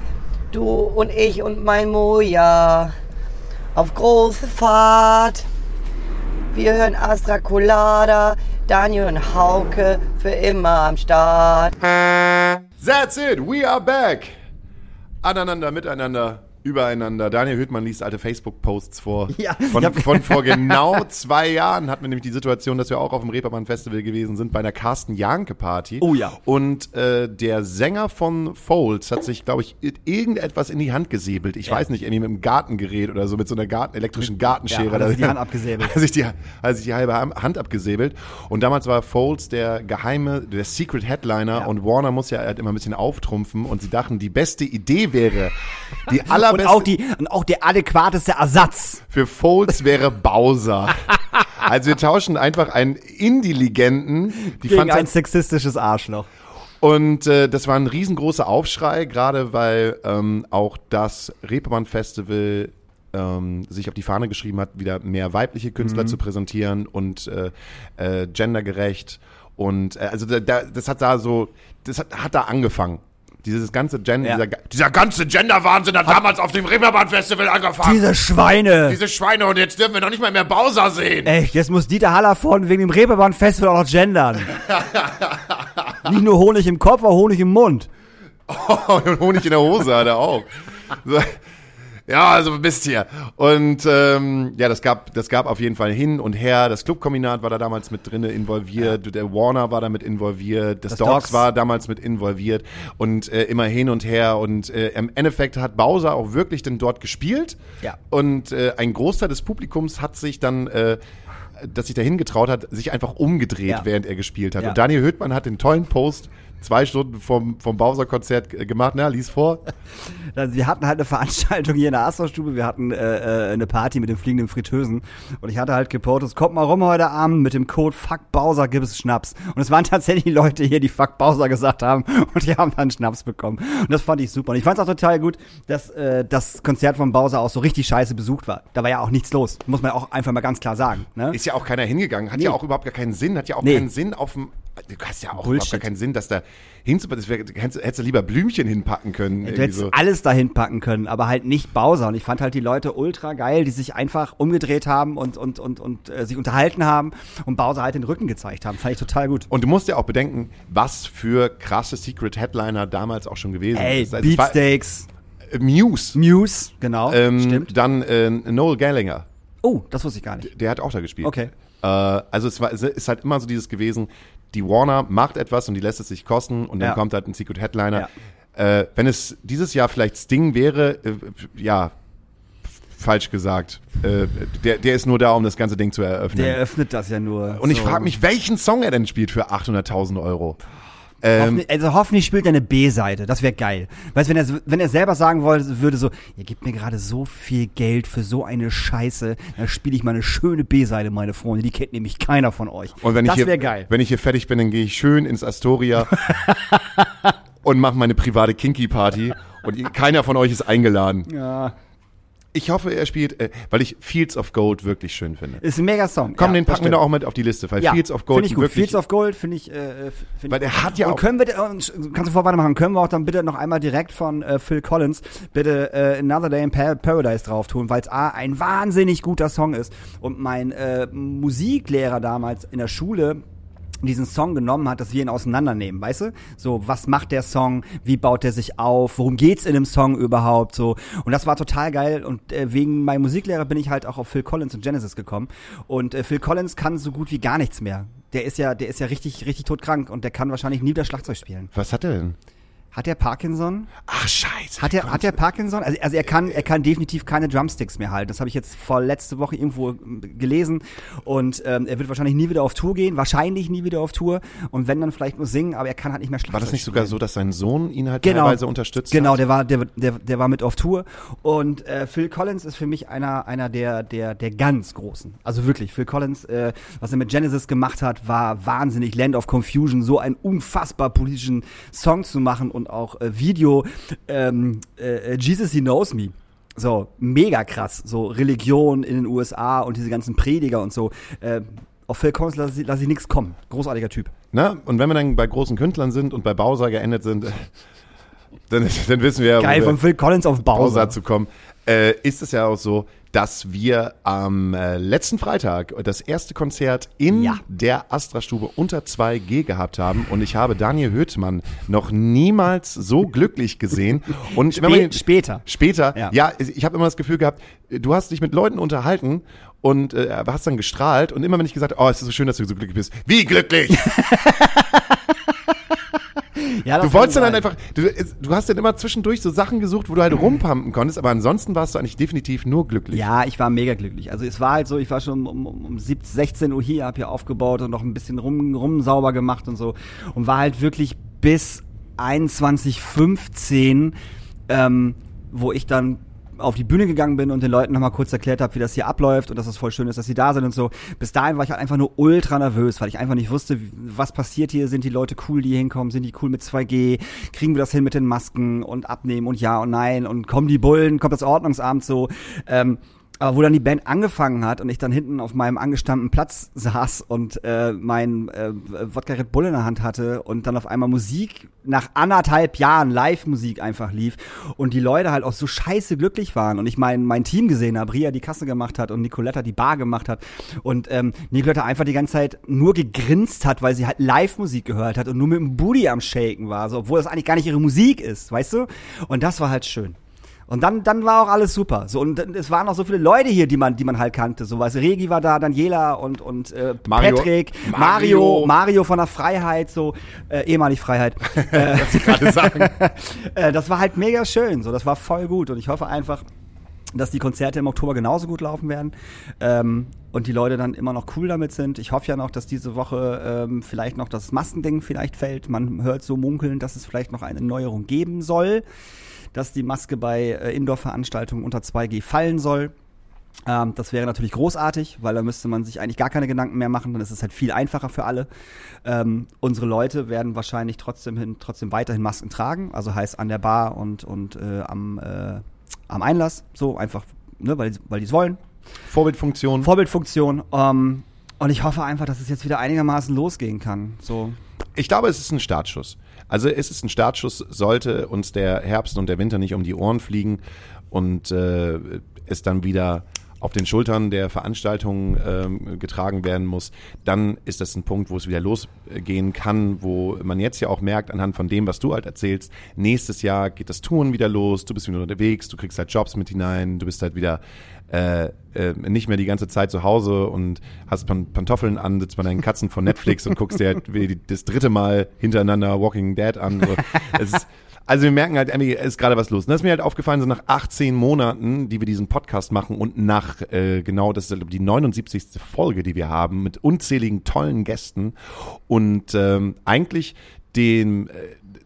Du und ich und mein Moja auf große Fahrt. Wir hören Astra Colada, Daniel und Hauke für immer am Start. That's it, we are back. Aneinander, miteinander, übereinander. Daniel Hüttmann liest alte Facebook-Posts vor. Ja, von, hab- von vor genau zwei Jahren hatten wir nämlich die Situation, dass wir auch auf dem Reeperbahn-Festival gewesen sind, bei einer Carsten Janke-Party. Oh ja. Und äh, der Sänger von Folds hat sich, glaube ich, irgendetwas in die Hand gesäbelt. Ich weiß nicht, irgendwie mit einem Gartengerät oder so, mit so einer Garten, elektrischen Gartenschere. Ja, hat er sich die Hand abgesäbelt. Hat sich die, hat sich die halbe Hand abgesäbelt. Und damals war Folds der geheime, der Secret Headliner Ja. und Warner muss ja halt immer ein bisschen auftrumpfen und sie dachten, die beste Idee wäre, die Und auch, die, und auch der adäquateste Ersatz. für Folds wäre Bowser. Also wir tauschen einfach einen Indie-Legenden, die Gegen ein sexistisches Arschloch. und äh, das war ein riesengroßer Aufschrei, gerade weil ähm, auch das Reeperbahn-Festival ähm, sich auf die Fahne geschrieben hat, wieder mehr weibliche Künstler Mhm. zu präsentieren und äh, äh, gendergerecht. Und äh, also da, da, das hat da so, das hat, hat da angefangen. Dieses ganze Gender, Ja. dieser, dieser ganze Gender-Wahnsinn hat damals auf dem Reeperbahn-Festival angefangen. Diese Schweine. Diese Schweine und jetzt dürfen wir noch nicht mal mehr Bowser sehen. Echt, jetzt muss Dieter Hallervorden wegen dem Reeperbahn-Festival auch noch gendern. Nicht nur Honig im Kopf, auch Honig im Mund. und Honig in der Hose hat er auch. So. Ja, also bist hier. Und ähm, ja, das gab, das gab auf jeden Fall hin und her. Das Clubkombinat war da damals mit drinne involviert. Der Warner war damit involviert. Das, Das Dogs, Dogs. war damals mit involviert. Und äh, immer hin und her. Und äh, im Endeffekt hat Bowser auch wirklich dann dort gespielt. Ja. Und äh, ein Großteil des Publikums hat sich dann äh, dass sich dahin getraut hat, sich einfach umgedreht, Ja. während er gespielt hat. Ja. Und Daniel Höhtmann hat den tollen Post zwei Stunden vom, vom Bowser-Konzert gemacht. Na, lies vor. Also wir hatten halt eine Veranstaltung hier in der Astor-Stube, wir hatten äh, äh, eine Party mit den fliegenden Fritteusen und ich hatte halt gepostet, kommt mal rum heute Abend mit dem Code Fuck Bowser gibt es Schnaps. Und es waren tatsächlich Leute hier, die Fuck Bowser gesagt haben und die haben dann Schnaps bekommen. Und das fand ich super. Und ich fand es auch total gut, dass äh, das Konzert von Bowser auch so richtig scheiße besucht war. Da war ja auch nichts los, muss man auch einfach mal ganz klar sagen. Ne? Ist ja auch keiner hingegangen. Hat Nee. ja auch überhaupt gar keinen Sinn. Hat ja auch Nee. keinen Sinn auf dem. Du hast ja auch Bullshit. gar keinen Sinn, dass da hinzupacken. Hättest, du lieber Blümchen hinpacken können. Du hättest so. alles dahin packen können, aber halt nicht Bowser. Und ich fand halt die Leute ultra geil, die sich einfach umgedreht haben und, und, und, und äh, sich unterhalten haben und Bowser halt den Rücken gezeigt haben. Fand ich total gut. Und du musst ja auch bedenken, was für krasse Secret Headliner damals auch schon gewesen Ey, ist. Also Beatsteaks, Muse. Muse, genau, Ähm, stimmt. dann äh, Noel Gallagher. Oh, das wusste ich gar nicht. Der hat auch da gespielt. Okay. Äh, also es war, es ist halt immer so dieses gewesen, die Warner macht etwas und die lässt es sich kosten und dann Ja. kommt halt ein Secret Headliner. Äh, wenn es dieses Jahr vielleicht Sting wäre, äh, ja, falsch gesagt. Äh, der, der ist nur da, um das ganze Ding zu eröffnen. Der eröffnet das ja nur. und ich so. frage mich, welchen Song er denn spielt für 800.000 Euro. Ähm, Hoffentlich, also hoffentlich spielt er eine B-Seite, das wäre geil. Weißt du, wenn er, wenn er selber sagen wollte, würde so, ihr gebt mir gerade so viel Geld für so eine Scheiße, dann spiele ich mal eine schöne B-Seite, meine Freunde, die kennt nämlich keiner von euch. und wenn das wäre geil. wenn ich hier fertig bin, dann gehe ich schön ins Astoria und mache meine private Kinky-Party und ihr- keiner von euch ist eingeladen. Ja, Ich hoffe, er spielt, äh, weil ich Fields of Gold wirklich schön finde. ist ein mega Song. Komm, ja, den packen wir doch auch mit auf die Liste, weil Ja, Fields of Gold Finde ich gut. wirklich. Fields of Gold finde ich, äh, find Weil der hat ja und auch- können wir, kannst du vor weitermachen, können wir auch dann bitte noch einmal direkt von äh, Phil Collins bitte äh, Another Day in Pa- Paradise drauf tun, weil es A, ein wahnsinnig guter Song ist und mein äh, Musiklehrer damals in der Schule diesen Song genommen hat, dass wir ihn auseinandernehmen, weißt du? So, was macht der Song? Wie baut der sich auf? Worum geht's in dem Song überhaupt? So und das war total geil und äh, wegen meinem Musiklehrer bin ich halt auch auf Phil Collins und Genesis gekommen und äh, Phil Collins kann so gut wie gar nichts mehr. Der ist ja, der ist ja richtig, richtig todkrank und der kann wahrscheinlich nie wieder Schlagzeug spielen. Was hat er denn? Hat der Parkinson? Ach, scheiße. Hat er, hat er Parkinson? Also, also er kann, er kann definitiv keine Drumsticks mehr halten. Das habe ich jetzt vor letzte Woche irgendwo ähm, gelesen. Und ähm, er wird wahrscheinlich nie wieder auf Tour gehen, wahrscheinlich nie wieder auf Tour. Und wenn dann vielleicht nur singen, aber er kann halt nicht mehr Schlagzeug War das nicht spielen. sogar so, dass sein Sohn ihn halt Genau. teilweise unterstützt Genau, hat? der war, der, der, der war mit auf Tour. Und äh, Phil Collins ist für mich einer, einer der, der, der ganz großen. Also wirklich, Phil Collins, äh, was er mit Genesis gemacht hat, war wahnsinnig. Land of Confusion, so einen unfassbar politischen Song zu machen und auch äh, Video. Ähm, äh, Jesus, He Knows Me. So, mega krass. So Religion in den USA und diese ganzen Prediger und so. Äh, auf Phil Collins lasse ich, lass ich nichts kommen. Großartiger Typ. Na, und wenn wir dann bei großen Künstlern sind und bei Bowser geendet sind, dann, dann wissen wir ja, Geil, von Phil Collins auf Bowser Bowser. zu kommen, äh, ist es ja auch so, dass wir am äh, letzten Freitag das erste Konzert in Ja. der Astra-Stube unter 2G gehabt haben und ich habe Daniel Höhtmann noch niemals so glücklich gesehen. Und wenn man Spä später. Später, ja, Ja. ich habe immer das Gefühl gehabt, du hast dich mit Leuten unterhalten und äh, hast dann gestrahlt und immer wenn ich gesagt oh, es ist so schön, dass du so glücklich bist. Wie glücklich? Ja, Du wolltest dann einfach, du, du hast dann immer zwischendurch so Sachen gesucht, wo du halt rumpumpen konntest, aber ansonsten warst du eigentlich definitiv nur glücklich. Ja, ich war mega glücklich. Also es war halt so, ich war schon um, um, um 17, 16 Uhr hier, hab hier aufgebaut und noch ein bisschen rum, rum sauber gemacht und so. Und war halt wirklich bis 21.15, ähm, wo ich dann auf die Bühne gegangen bin und den Leuten nochmal kurz erklärt habe, wie das hier abläuft und dass es voll schön ist, dass sie da sind und so. Bis dahin war ich halt einfach nur ultra nervös, weil ich einfach nicht wusste, was passiert hier, sind die Leute cool, die hier hinkommen, sind die cool mit 2G, kriegen wir das hin mit den Masken und abnehmen und ja und nein? Und kommen die Bullen, kommt das Ordnungsamt so. Ähm, aber wo dann die Band angefangen hat und ich dann hinten auf meinem angestammten Platz saß und äh, mein äh, Wodka Red Bull in der Hand hatte und dann auf einmal Musik nach anderthalb Jahren Live-Musik einfach lief und die Leute halt auch so scheiße glücklich waren und ich mein, mein Team gesehen habe, Ria die Kasse gemacht hat und Nicoletta die Bar gemacht hat und ähm, Nicoletta einfach die ganze Zeit nur gegrinst hat, weil sie halt Live-Musik gehört hat und nur mit dem Booty am Shaken war, so, obwohl das eigentlich gar nicht ihre Musik ist, weißt du? Und das war halt schön. Und dann, dann war auch alles super. So, und es waren auch so viele Leute hier, die man, die man halt kannte. So was Regi war da, Daniela und, und äh, Mario. Patrick, Mario. Mario, Mario von der Freiheit, so äh, ehemalig Freiheit. äh, gerade sagen. äh, das war halt mega schön. So, das war voll gut. Und ich hoffe einfach, dass die Konzerte im Oktober genauso gut laufen werden ähm, und die Leute dann immer noch cool damit sind. Ich hoffe ja noch, dass diese Woche ähm, vielleicht noch das Maskending vielleicht fällt. Man hört so munkeln, dass es vielleicht noch eine Neuerung geben soll, dass die Maske bei äh, Indoor-Veranstaltungen unter 2G fallen soll. Ähm, das wäre natürlich großartig, weil da müsste man sich eigentlich gar keine Gedanken mehr machen, dann ist es halt viel einfacher für alle. Ähm, unsere Leute werden wahrscheinlich trotzdem, hin, trotzdem weiterhin Masken tragen, also heißt an der Bar und, und äh, am, äh, am Einlass, so einfach, ne, weil, weil die es wollen. Vorbildfunktion. Vorbildfunktion. Ähm, und ich hoffe einfach, dass es jetzt wieder einigermaßen losgehen kann. So. Ich glaube, es ist ein Startschuss. Also es ist ein Startschuss, sollte uns der Herbst und der Winter nicht um die Ohren fliegen und äh, es dann wieder auf den Schultern der Veranstaltungen ähm, getragen werden muss, dann ist das ein Punkt, wo es wieder losgehen kann, wo man jetzt ja auch merkt, anhand von dem, was du halt erzählst, nächstes Jahr geht das Touren wieder los, du bist wieder unterwegs, du kriegst halt Jobs mit hinein, du bist halt wieder äh, äh, nicht mehr die ganze Zeit zu Hause und hast Pan Pantoffeln an, sitzt bei deinen Katzen von Netflix und guckst dir halt das dritte Mal hintereinander Walking Dead an. So. Es ist, also wir merken halt, irgendwie ist gerade was los. Und das ist mir halt aufgefallen, so nach 18 Monaten, die wir diesen Podcast machen und nach äh, genau, das ist die 79. Folge, die wir haben, mit unzähligen tollen Gästen und ähm, eigentlich dem äh,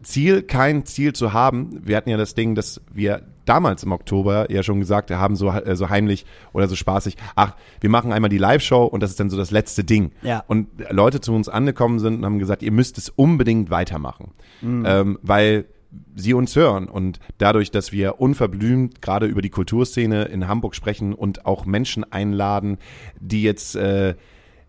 Ziel, kein Ziel zu haben. Wir hatten ja das Ding, dass wir damals im Oktober ja schon gesagt haben, so, äh, so heimlich oder so spaßig, ach, wir machen einmal die Live-Show und das ist dann so das letzte Ding. Ja. Und Leute zu uns angekommen sind und haben gesagt, ihr müsst es unbedingt weitermachen. Ähm, weil sie uns hören. Und dadurch, dass wir unverblümt gerade über die Kulturszene in Hamburg sprechen und auch Menschen einladen, die jetzt äh,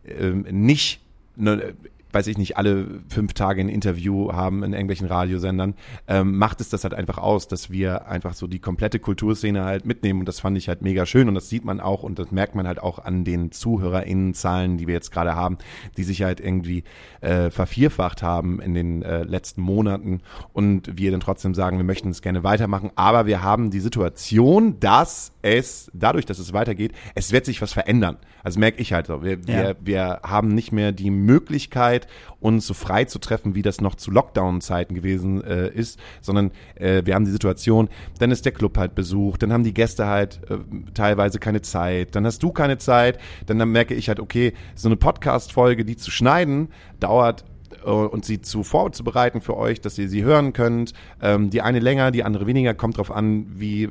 ähm, nicht, ne, weiß ich nicht, alle fünf Tage ein Interview haben in irgendwelchen Radiosendern, ähm, macht es das halt einfach aus, dass wir einfach so die komplette Kulturszene halt mitnehmen und das fand ich halt mega schön und das sieht man auch und das merkt man halt auch an den ZuhörerInnenzahlen, die wir jetzt gerade haben, die sich halt irgendwie äh, vervierfacht haben in den äh, letzten Monaten und wir dann trotzdem sagen, wir möchten es gerne weitermachen, aber wir haben die Situation, dass es, dadurch, dass es weitergeht, es wird sich was verändern. Also merke ich halt so. Wir, Ja. wir, wir haben nicht mehr die Möglichkeit, uns so frei zu treffen, wie das noch zu Lockdown-Zeiten gewesen äh, ist, sondern äh, wir haben die Situation, dann ist der Club halt besucht, dann haben die Gäste halt äh, teilweise keine Zeit, dann hast du keine Zeit, dann, dann merke ich halt, okay, so eine Podcast-Folge, die zu schneiden, dauert und sie zu vorzubereiten für euch, dass ihr sie hören könnt. Ähm, die eine länger, die andere weniger. Kommt drauf an, wie äh,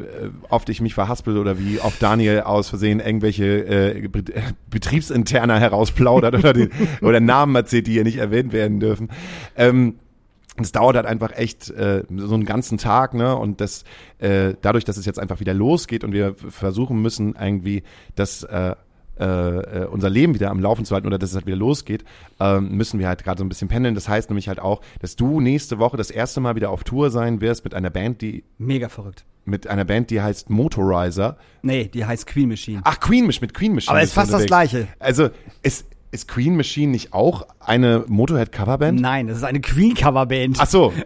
oft ich mich verhaspel oder wie oft Daniel aus Versehen irgendwelche äh, Bet Betriebsinterner herausplaudert oder, die, oder Namen erzählt, die hier nicht erwähnt werden dürfen. Ähm, es dauert halt einfach echt äh, so einen ganzen Tag, ne? Und das äh, dadurch, dass es jetzt einfach wieder losgeht und wir versuchen müssen, irgendwie das äh, äh, äh, unser Leben wieder am Laufen zu halten oder dass es halt wieder losgeht, ähm, müssen wir halt gerade so ein bisschen pendeln. Das heißt nämlich halt auch, dass du nächste Woche das erste Mal wieder auf Tour sein wirst mit einer Band, die Mega verrückt. mit einer Band, die heißt Motorizer. Nee, die heißt Queen Machine. Ach, Queen Machine, mit Queen Machine. Aber bist ist fast das. Gleiche. Also, ist, ist Queen Machine nicht auch eine Motorhead-Coverband? Nein, das ist eine Queen-Coverband. Ach so.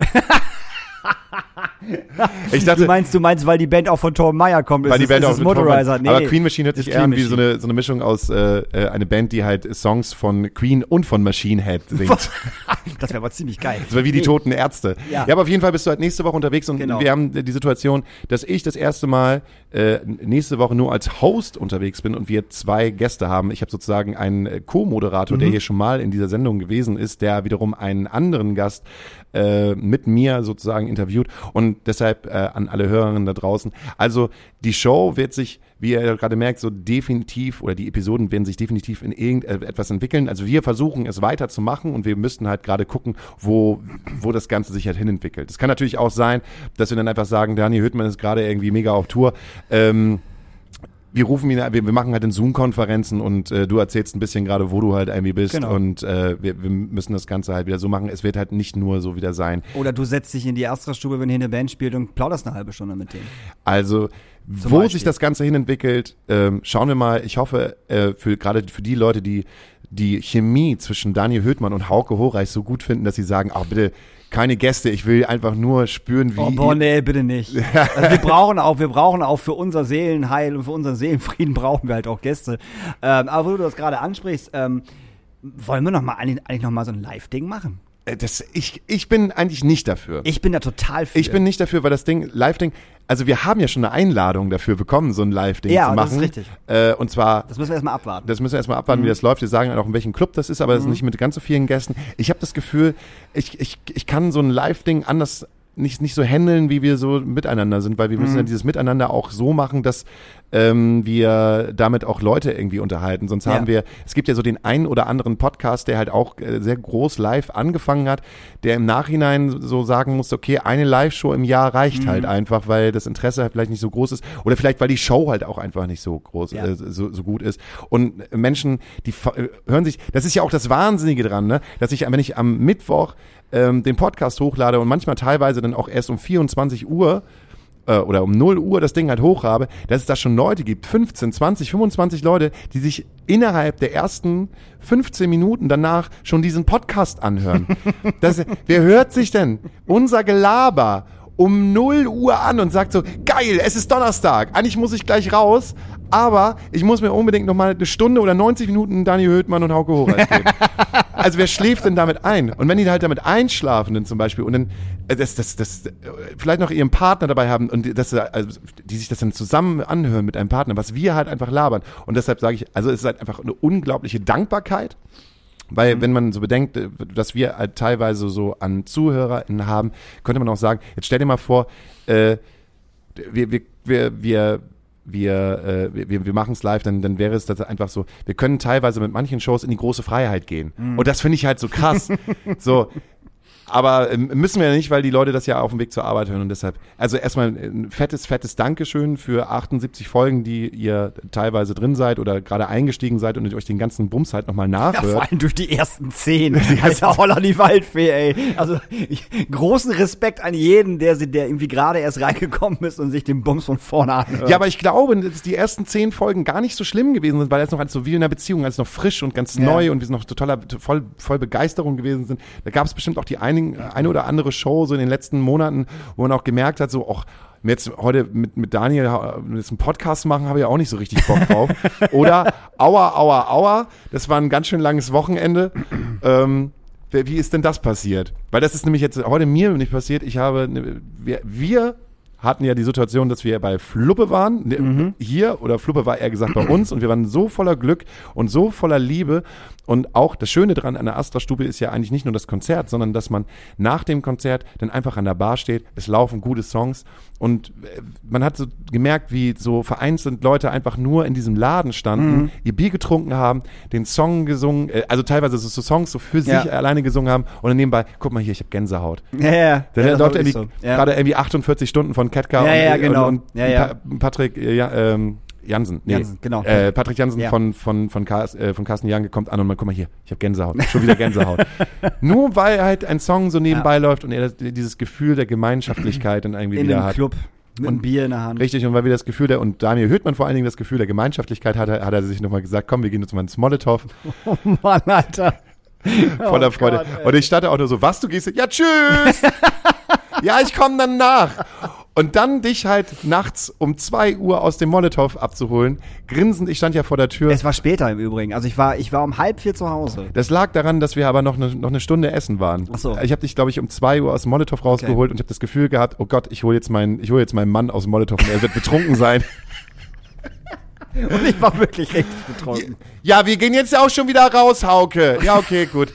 ich Du dachte, meinst, du meinst, weil die Band auch von Tom Meyer kommt, weil die ist, Band es, auch ist es mit Motorizer. Nee, aber Queen Machine hört sich eher wie so eine, so eine Mischung aus äh, eine Band, die halt Songs von Queen und von Machine Head singt. Das wäre aber ziemlich geil. Das war wie die Nee. toten Ärzte. Ja. Ja. aber auf jeden Fall bist du halt nächste Woche unterwegs und Genau. wir haben die Situation, dass ich das erste Mal äh, nächste Woche nur als Host unterwegs bin und wir zwei Gäste haben. Ich habe sozusagen einen äh, Co-Moderator, Mhm. der hier schon mal in dieser Sendung gewesen ist, der wiederum einen anderen Gast äh, mit mir sozusagen interviewt und deshalb äh, an alle Hörerinnen da draußen. Also die Show wird sich, wie ihr gerade merkt, so definitiv oder die Episoden werden sich definitiv in irgendetwas entwickeln. Also wir versuchen es weiterzumachen und wir müssten halt gerade gucken, wo, wo das Ganze sich halt hinentwickelt. Es kann natürlich auch sein, dass wir dann einfach sagen, Daniel Hüttmann ist gerade irgendwie mega auf Tour. Ähm, wir rufen ihn, wir, wir machen halt in Zoom-Konferenzen und äh, du erzählst ein bisschen gerade, wo du halt irgendwie bist Genau. und äh, wir, wir müssen das Ganze halt wieder so machen. Es wird halt nicht nur so wieder sein. Oder du setzt dich in die Astra-Stube, wenn hier eine Band spielt und plauderst eine halbe Stunde mit denen. Also, Zum wo Beispiel. sich das Ganze hinentwickelt, ähm, schauen wir mal. Ich hoffe, äh, für gerade für die Leute, die die Chemie zwischen Daniel Höhtmann und Hauke Horeich so gut finden, dass sie sagen, ach bitte, keine Gäste, ich will einfach nur spüren, wie Oh, boah, nee, bitte nicht. Also wir brauchen auch, wir brauchen auch für unser Seelenheil und für unseren Seelenfrieden brauchen wir halt auch Gäste. Ähm, aber wo du das gerade ansprichst, ähm, wollen wir noch mal eigentlich, noch mal so ein Live-Ding machen? Äh, das, ich, ich bin eigentlich nicht dafür. Ich bin da total für. Ich bin nicht dafür, weil das Ding, Live-Ding, also wir haben ja schon eine Einladung dafür bekommen, so ein Live-Ding Ja, zu das machen. ist richtig. Äh, und zwar Das müssen wir erstmal abwarten. Das müssen wir erstmal abwarten, Mhm. wie das läuft. Wir sagen auch, in welchem Club das ist, aber das ist nicht mit ganz so vielen Gästen. Ich habe das Gefühl, ich, ich, ich kann so ein Live-Ding anders nicht, nicht so handeln, wie wir so miteinander sind, weil wir Mhm. müssen ja dieses Miteinander auch so machen, dass ähm, wir damit auch Leute irgendwie unterhalten. Sonst Ja. haben wir, es gibt ja so den einen oder anderen Podcast, der halt auch äh, sehr groß live angefangen hat, der im Nachhinein so sagen muss, okay, eine Live-Show im Jahr reicht Mhm. halt einfach, weil das Interesse halt vielleicht nicht so groß ist oder vielleicht, weil die Show halt auch einfach nicht so groß, Ja. äh, so, so gut ist. Und Menschen, die äh, hören sich, das ist ja auch das Wahnsinnige dran, ne? dass ich, wenn ich am Mittwoch ähm, den Podcast hochlade und manchmal teilweise dann auch erst um 24 Uhr äh, oder um 0 Uhr das Ding halt hoch habe, dass es da schon Leute gibt, 15, 20, 25 Leute, die sich innerhalb der ersten 15 Minuten danach schon diesen Podcast anhören. das, wer hört sich denn unser Gelaber um 0 Uhr an und sagt so, geil, es ist Donnerstag, eigentlich muss ich gleich raus, aber ich muss mir unbedingt noch mal eine Stunde oder 90 Minuten Daniel Höhtmann und Hauke Horeich geben. also wer schläft denn damit ein? Und wenn die halt damit einschlafen dann zum Beispiel und dann äh, das, das, das, äh, vielleicht noch ihren Partner dabei haben und die- das, äh, also, die sich das dann zusammen anhören mit einem Partner, was wir halt einfach labern. Und deshalb sage ich, also es ist halt einfach eine unglaubliche Dankbarkeit. Weil wenn man so bedenkt, äh, dass wir halt teilweise so an ZuhörerInnen haben, könnte man auch sagen, jetzt stell dir mal vor, äh, wir, wir, wir, wir, wir, äh, wir, wir machen es live, dann, dann wäre es das einfach so, wir können teilweise mit manchen Shows in die große Freiheit gehen. Und das finde ich halt so krass. so, aber ähm, müssen wir ja nicht, weil die Leute das ja auf dem Weg zur Arbeit hören und deshalb. Also erstmal ein fettes, fettes Dankeschön für 78 Folgen, die ihr teilweise drin seid oder gerade eingestiegen seid und euch den ganzen Bums halt nochmal Ja, nachhört. vor allem durch die ersten zehn. Alter, Holla die Waldfee, ey. Also, ich, großen Respekt an jeden, der, sie- der irgendwie gerade erst reingekommen ist und sich den Bums von vorne anhört. Ja, aber ich glaube, dass die ersten zehn Folgen gar nicht so schlimm gewesen sind, weil jetzt noch als so wie in einer Beziehung, als noch frisch und ganz Ja. neu und wir noch totaler, voll, voll Begeisterung gewesen sind. Da gab es bestimmt auch die einigen, eine oder andere Show so in den letzten Monaten, wo man auch gemerkt hat, so, auch jetzt heute mit, mit Daniel äh, jetzt einen Podcast machen, habe ich auch nicht so richtig Bock drauf. oder Aua, Aua, Aua, das war ein ganz schön langes Wochenende. ähm, wie ist denn das passiert? Weil das ist nämlich jetzt heute mir nicht passiert. Ich habe, ne- wir, wir hatten ja die Situation, dass wir bei Fluppe waren, ne, hier, oder Fluppe war eher gesagt bei uns, und wir waren so voller Glück und so voller Liebe. Und auch das Schöne dran an der Astra-Stube ist ja eigentlich nicht nur das Konzert, sondern dass man nach dem Konzert dann einfach an der Bar steht, es laufen gute Songs und äh, man hat so gemerkt, wie so vereinzelt Leute einfach nur in diesem Laden standen, ihr Bier getrunken haben, den Song gesungen, äh, also teilweise so, so Songs so für Ja. sich alleine gesungen haben und dann nebenbei, guck mal hier, ich habe Gänsehaut. ja, ja. Der ja, läuft irgendwie so. Ja. gerade irgendwie 48 Stunden von Ketka Ja, und, ja, und, genau. und Ja, ja. Pa- Patrick, äh, ja, ähm, Jansen, nee, Jansen, genau. Äh, Patrick Jansen Ja. von, von, von, Car äh, von Carsten Janke kommt an und man, guck mal hier, ich habe Gänsehaut, schon wieder Gänsehaut. Nur weil halt ein Song so nebenbei läuft und er das, dieses Gefühl der Gemeinschaftlichkeit dann irgendwie In wieder einem hat. Club mit einem Bier in der Hand. Richtig, und weil wir das Gefühl der, und Daniel Hüttmann vor allen Dingen das Gefühl der Gemeinschaftlichkeit hat, hat er sich nochmal gesagt, komm, wir gehen jetzt mal ins Molotow, Mann, Alter. voller Oh Freude. Gott, und ich starte auch nur so, was, du gehst, ja, tschüss! ja, ich komme dann nach. Und dann dich halt nachts um 2 Uhr aus dem Molotow abzuholen, grinsend, ich stand ja vor der Tür. Es war später im Übrigen. Also ich war, ich war um halb vier zu Hause. Das lag daran, dass wir aber noch eine, noch eine Stunde essen waren. Ach so. Ich habe dich, glaube ich, um 2 Uhr aus dem Molotow rausgeholt und ich habe das Gefühl gehabt, oh Gott, ich hole jetzt meinen, ich hole jetzt meinen Mann aus dem Molotow und er wird betrunken sein. Und ich war wirklich richtig betrunken. Ja, wir gehen jetzt ja auch schon wieder raus, Hauke. Ja, okay, gut.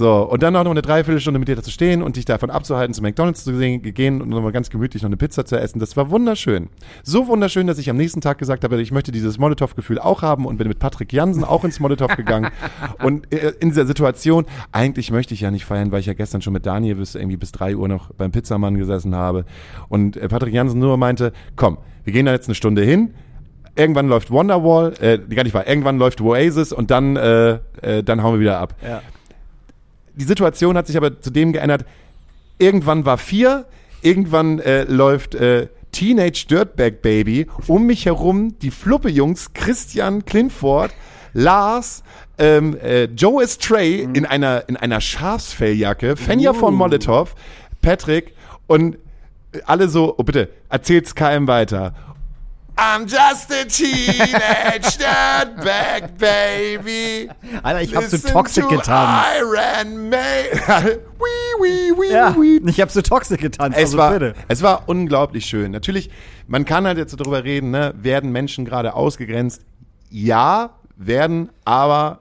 So, und dann auch noch eine Dreiviertelstunde mit dir da zu stehen und dich davon abzuhalten, zu McDonalds zu gehen gehen und nochmal ganz gemütlich noch eine Pizza zu essen. Das war wunderschön. So wunderschön, dass ich am nächsten Tag gesagt habe, ich möchte dieses Molotow-Gefühl auch haben und bin mit Patrick Jansen auch ins Molotow gegangen. und äh, in dieser Situation, eigentlich möchte ich ja nicht feiern, weil ich ja gestern schon mit Daniel bis irgendwie bis drei Uhr noch beim Pizzamann gesessen habe. Und äh, Patrick Jansen nur meinte, komm, wir gehen da jetzt eine Stunde hin, irgendwann läuft Wonderwall, äh, gar nicht wahr, irgendwann läuft Oasis und dann, äh, äh, dann hauen wir wieder ab. Ja. Die Situation hat sich aber zu dem geändert, irgendwann war vier, irgendwann äh, läuft äh, Teenage Dirtbag Baby, um mich herum die Fluppe-Jungs Christian Klinford, Lars, ähm, äh, Joe Estray in einer, in einer Schafsfelljacke, Fenja von Molotow, Patrick und alle so, oh bitte, erzähl's keinem weiter. I'm just a teenage dirtbag baby. Alter, ich hab so Toxic to getanzt. Iron Man. wee, wee, wee, Ja, wee. ich hab so Toxic getanzt, Es also war, bitte. es war unglaublich schön. Natürlich, man kann halt jetzt so darüber reden, ne? werden Menschen gerade ausgegrenzt? Ja, werden, aber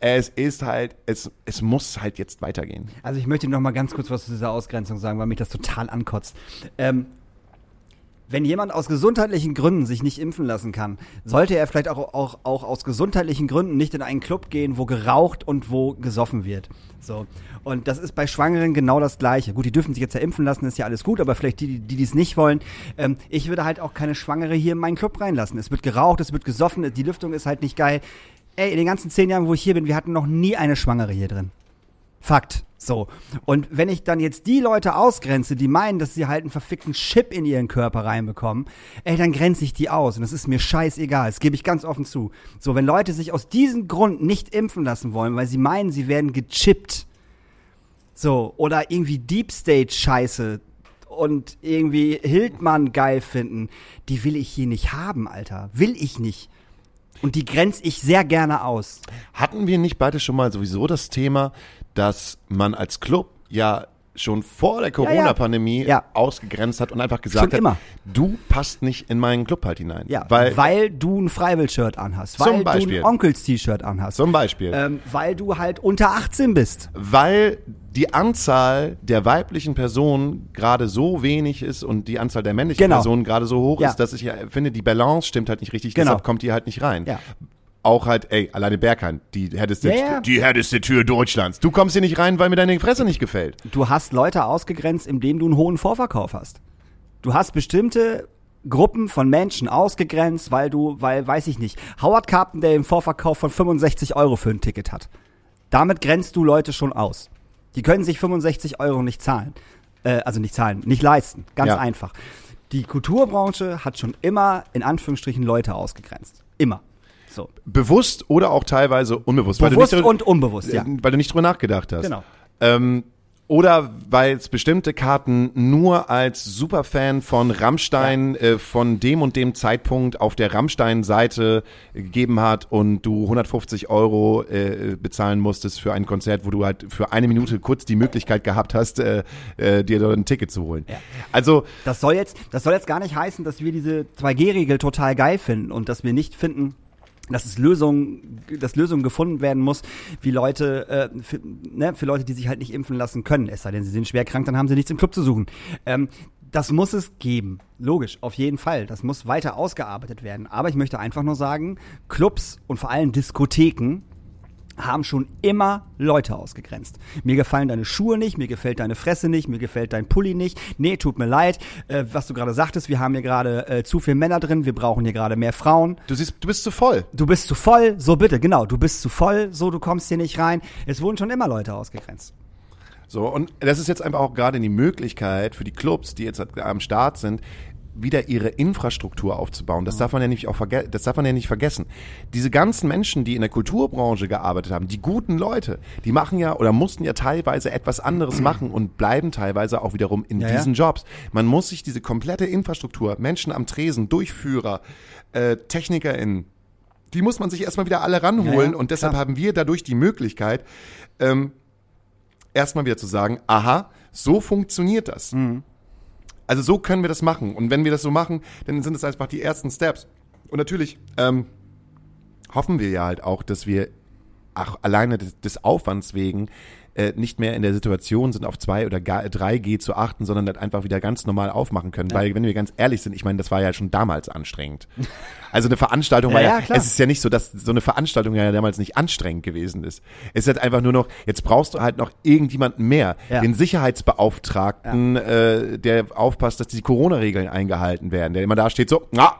es ist halt, es, es muss halt jetzt weitergehen. Also ich möchte noch mal ganz kurz was zu dieser Ausgrenzung sagen, weil mich das total ankotzt. Ähm, wenn jemand aus gesundheitlichen Gründen sich nicht impfen lassen kann, sollte er vielleicht auch, auch, auch aus gesundheitlichen Gründen nicht in einen Club gehen, wo geraucht und wo gesoffen wird. So. Und das ist bei Schwangeren genau das Gleiche. Gut, die dürfen sich jetzt ja impfen lassen, ist ja alles gut, aber vielleicht die, die es nicht wollen. Ähm, ich würde halt auch keine Schwangere hier in meinen Club reinlassen. Es wird geraucht, es wird gesoffen, die Lüftung ist halt nicht geil. Ey, in den ganzen zehn Jahren, wo ich hier bin, wir hatten noch nie eine Schwangere hier drin. Fakt. So. Und wenn ich dann jetzt die Leute ausgrenze, die meinen, dass sie halt einen verfickten Chip in ihren Körper reinbekommen, ey, dann grenze ich die aus. Und das ist mir scheißegal. Das gebe ich ganz offen zu. So, wenn Leute sich aus diesem Grund nicht impfen lassen wollen, weil sie meinen, sie werden gechippt, so, oder irgendwie Deep State Scheiße und irgendwie Hildmann geil finden, die will ich hier nicht haben, Alter. Will ich nicht. Und die grenze ich sehr gerne aus. Hatten wir nicht beide schon mal sowieso das Thema, dass man als Club ja schon vor der Corona-Pandemie Ja. ausgegrenzt hat und einfach gesagt Schon immer. hat, du passt nicht in meinen Club halt hinein. Ja, weil, weil, du ein Freiwill-Shirt anhast, Zum weil du Beispiel. ein Onkels-T-Shirt anhast, zum Beispiel. ähm, weil du halt unter 18 bist. weil die Anzahl der weiblichen Personen gerade so wenig ist und die Anzahl der männlichen Genau. Personen gerade so hoch Ja. ist, dass ich ja finde, die Balance stimmt halt nicht richtig, Genau. deshalb kommt die halt nicht rein. Ja. Auch halt, ey, alleine Bergheim, die härteste, Ja, ja. die härteste Tür Deutschlands. Du kommst hier nicht rein, weil mir deine Fresse nicht gefällt. Du hast Leute ausgegrenzt, indem du einen hohen Vorverkauf hast. Du hast bestimmte Gruppen von Menschen ausgegrenzt, weil du, weil, weiß ich nicht, Howard Carpenter den Vorverkauf von 65 Euro für ein Ticket hat. Damit grenzt du Leute schon aus. Die können sich 65 Euro nicht zahlen. Äh, also nicht zahlen, nicht leisten. Ganz Ja. einfach. Die Kulturbranche hat schon immer, in Anführungsstrichen, Leute ausgegrenzt. Immer. So. Bewusst oder auch teilweise unbewusst. Bewusst nicht, und unbewusst, ja. Weil du nicht drüber nachgedacht hast. Genau. Ähm, oder weil es bestimmte Karten nur als Superfan von Rammstein äh, von dem und dem Zeitpunkt auf der Rammstein-Seite gegeben hat und du 150 Euro äh, bezahlen musstest für ein Konzert, wo du halt für eine Minute kurz die Möglichkeit gehabt hast, äh, äh, dir dort ein Ticket zu holen. Also Das soll jetzt, das soll jetzt gar nicht heißen, dass wir diese 2G-Regel total geil finden und dass wir nicht finden, dass es Lösungen, dass Lösungen gefunden werden muss, wie Leute, äh, für, ne, für Leute, die sich halt nicht impfen lassen können. Es sei denn, sie sind schwer krank, dann haben sie nichts im Club zu suchen. Ähm, das muss es geben. Logisch, auf jeden Fall. Das muss weiter ausgearbeitet werden. Aber ich möchte einfach nur sagen, Clubs und vor allem Diskotheken haben schon immer Leute ausgegrenzt. Mir gefallen deine Schuhe nicht, mir gefällt deine Fresse nicht, mir gefällt dein Pulli nicht. Nee, tut mir leid. Äh, was du gerade sagtest, wir haben hier gerade äh, zu viele Männer drin, wir brauchen hier gerade mehr Frauen. Du siehst, du bist zu voll. Du bist zu voll, so bitte, genau, du bist zu voll, so du kommst hier nicht rein. Es wurden schon immer Leute ausgegrenzt. So, und das ist jetzt einfach auch gerade die Möglichkeit für die Clubs, die jetzt am Start sind, wieder ihre Infrastruktur aufzubauen. Das darf man ja nicht auch verge das darf man ja nicht vergessen. Diese ganzen Menschen, die in der Kulturbranche gearbeitet haben, die guten Leute, die machen ja oder mussten ja teilweise etwas anderes machen und bleiben teilweise auch wiederum in Ja, ja. diesen Jobs. Man muss sich diese komplette Infrastruktur, Menschen am Tresen, Durchführer, äh, TechnikerInnen, die muss man sich erstmal wieder alle ranholen Ja, ja, und deshalb klar. haben wir dadurch die Möglichkeit, ähm, erstmal wieder zu sagen, aha, so funktioniert das. Mhm. Also so können wir das machen. Und wenn wir das so machen, dann sind es einfach die ersten Steps. Und natürlich ähm, hoffen wir ja halt auch, dass wir ach, alleine des, des Aufwands wegen äh, nicht mehr in der Situation sind, auf 2 oder gar 3G zu achten, sondern das einfach wieder ganz normal aufmachen können. Weil, wenn wir ganz ehrlich sind, ich meine, das war ja schon damals anstrengend. Also eine Veranstaltung Ja, war ja, ja, es ist ja nicht so, dass so eine Veranstaltung ja damals nicht anstrengend gewesen ist. Es ist halt einfach nur noch, jetzt brauchst du halt noch irgendjemanden mehr, Ja. den Sicherheitsbeauftragten, äh, der aufpasst, dass die Corona-Regeln eingehalten werden, der immer da steht so, na,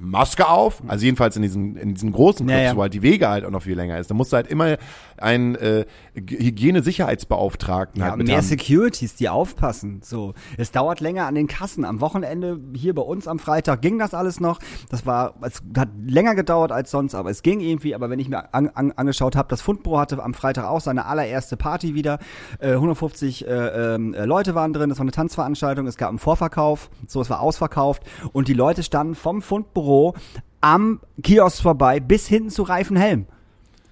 Maske auf, also jedenfalls in diesen, in diesen großen Clubs, ja. wo halt die Wege halt auch noch viel länger ist. Da musst du halt immer einen äh, Hygiene-Sicherheitsbeauftragten Ja, halt mit mehr haben. Securities, die aufpassen. So, es dauert länger an den Kassen. Am Wochenende hier bei uns am Freitag ging das alles noch. Das war, es hat länger gedauert als sonst, aber es ging irgendwie. Aber wenn ich mir an, an, angeschaut habe, das Fundbüro hatte am Freitag auch seine allererste Party wieder. Äh, 150 äh, äh, Leute waren drin. Das war eine Tanzveranstaltung. Es gab einen Vorverkauf. So, es war ausverkauft und die Leute standen vom Fundbüro am Kiosk vorbei bis hinten zu Reifenhelm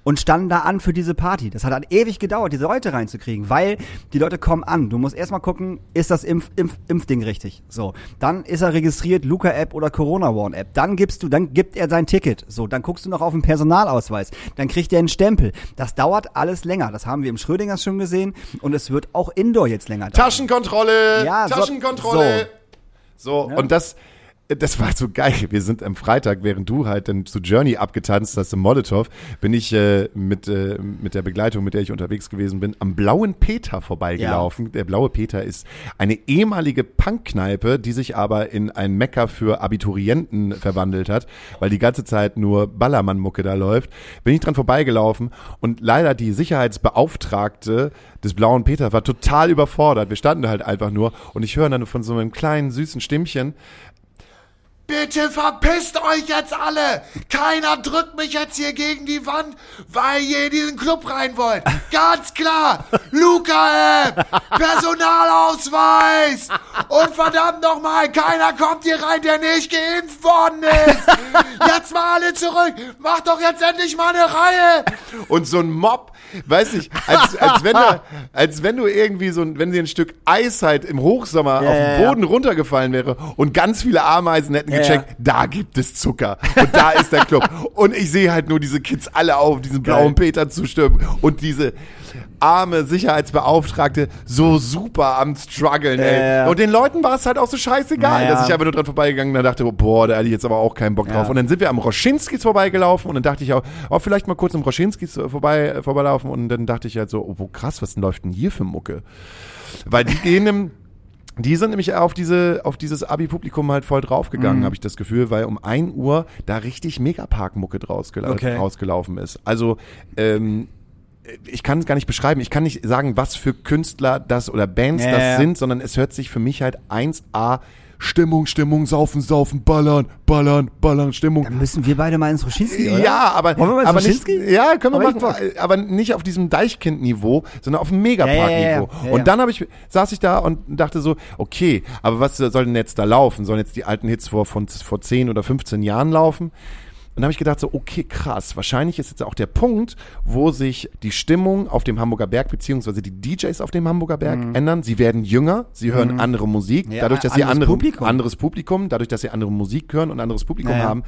und standen da an für diese Party. Das hat halt ewig gedauert, diese Leute reinzukriegen, weil die Leute kommen an. Du musst erstmal gucken, ist das Impf, Impf, Impfding richtig? So. Dann ist er registriert, Luca-App oder Corona-Warn-App. Dann gibst du, dann gibt er sein Ticket. So. Dann guckst du noch auf den Personalausweis. Dann kriegt er einen Stempel. Das dauert alles länger. Das haben wir im Schrödingers schon gesehen. Und es wird auch Indoor jetzt länger dauern. Taschenkontrolle, Ja, so- Taschenkontrolle. So, und das, das war so geil. Wir sind am Freitag, während du halt dann zu Journey abgetanzt hast im Molotow, bin ich äh, mit, äh, mit der Begleitung, mit der ich unterwegs gewesen bin, am Blauen Peter vorbeigelaufen. Der Blaue Peter ist eine ehemalige Punkkneipe, die sich aber in ein Mecker für Abiturienten verwandelt hat, weil die ganze Zeit nur Ballermann-Mucke da läuft. Bin ich dran vorbeigelaufen und leider die Sicherheitsbeauftragte des Blauen Peter war total überfordert. Wir standen halt einfach nur und ich höre dann von so einem kleinen süßen Stimmchen, Bitte verpisst euch jetzt alle! Keiner drückt mich jetzt hier gegen die Wand, weil ihr in diesen Club rein wollt. Ganz klar! Luca-App! Personalausweis! Und verdammt nochmal, keiner kommt hier rein, der nicht geimpft worden ist! Jetzt mal alle zurück! Macht doch jetzt endlich mal eine Reihe! Und so ein Mob, weiß ich, als, als, wenn, du, als wenn du irgendwie so ein, wenn dir ein Stück Eis halt im Hochsommer Ja, auf den ja. Boden runtergefallen wäre und ganz viele Ameisen hätten Ja, gecheckt, ja. da gibt es Zucker und da ist der Club. und ich sehe halt nur diese Kids alle auf diesen blauen Peter zustimmen und diese arme Sicherheitsbeauftragte so super am struggeln, ey. Ja. Und den Leuten war es halt auch so scheißegal, Ja, ja. dass ich einfach nur dran vorbeigegangen bin und dachte, boah, da hatte ich jetzt aber auch keinen Bock drauf. Ja. Und dann sind wir am Roschinskis vorbeigelaufen und dann dachte ich auch, oh, vielleicht mal kurz am Roschinskis vorbei, äh, vorbeilaufen und dann dachte ich halt so, oh, wo krass, was denn läuft denn hier für Mucke? Weil die gehen im, die sind nämlich auf diese, auf dieses Abi-Publikum halt voll draufgegangen, Mhm. habe ich das Gefühl, weil um 1 Uhr da richtig Megapark-Mucke draus gela- Okay. rausgelaufen ist. Also, ähm, ich kann es gar nicht beschreiben. Ich kann nicht sagen, was für Künstler das oder Bands Ja, das sind, sondern es hört sich für mich halt 1A Stimmung, Stimmung, saufen, saufen, ballern, ballern, ballern, Stimmung. Dann müssen wir beide mal ins Roschinski, oder? Ja, aber, Wollen wir mal ins aber nicht, ja, können wir Aber ich machen, aber nicht auf diesem Deichkind-Niveau, sondern auf dem Megapark-Niveau. Ja. Ja, ja. Und dann habe ich, saß ich da und dachte so, okay, aber was soll denn jetzt da laufen? Sollen jetzt die alten Hits vor, von, vor 10 oder 15 Jahren laufen? Und dann habe ich gedacht so, okay, krass, wahrscheinlich ist jetzt auch der Punkt, wo sich die Stimmung auf dem Hamburger Berg beziehungsweise die DJs auf dem Hamburger Berg ändern. Sie werden jünger, sie hören andere Musik, Mhm. Ja, dadurch, dass sie andere, Publikum. anderes Publikum, dadurch, dass sie andere Musik hören und anderes Publikum Ja, ja. haben,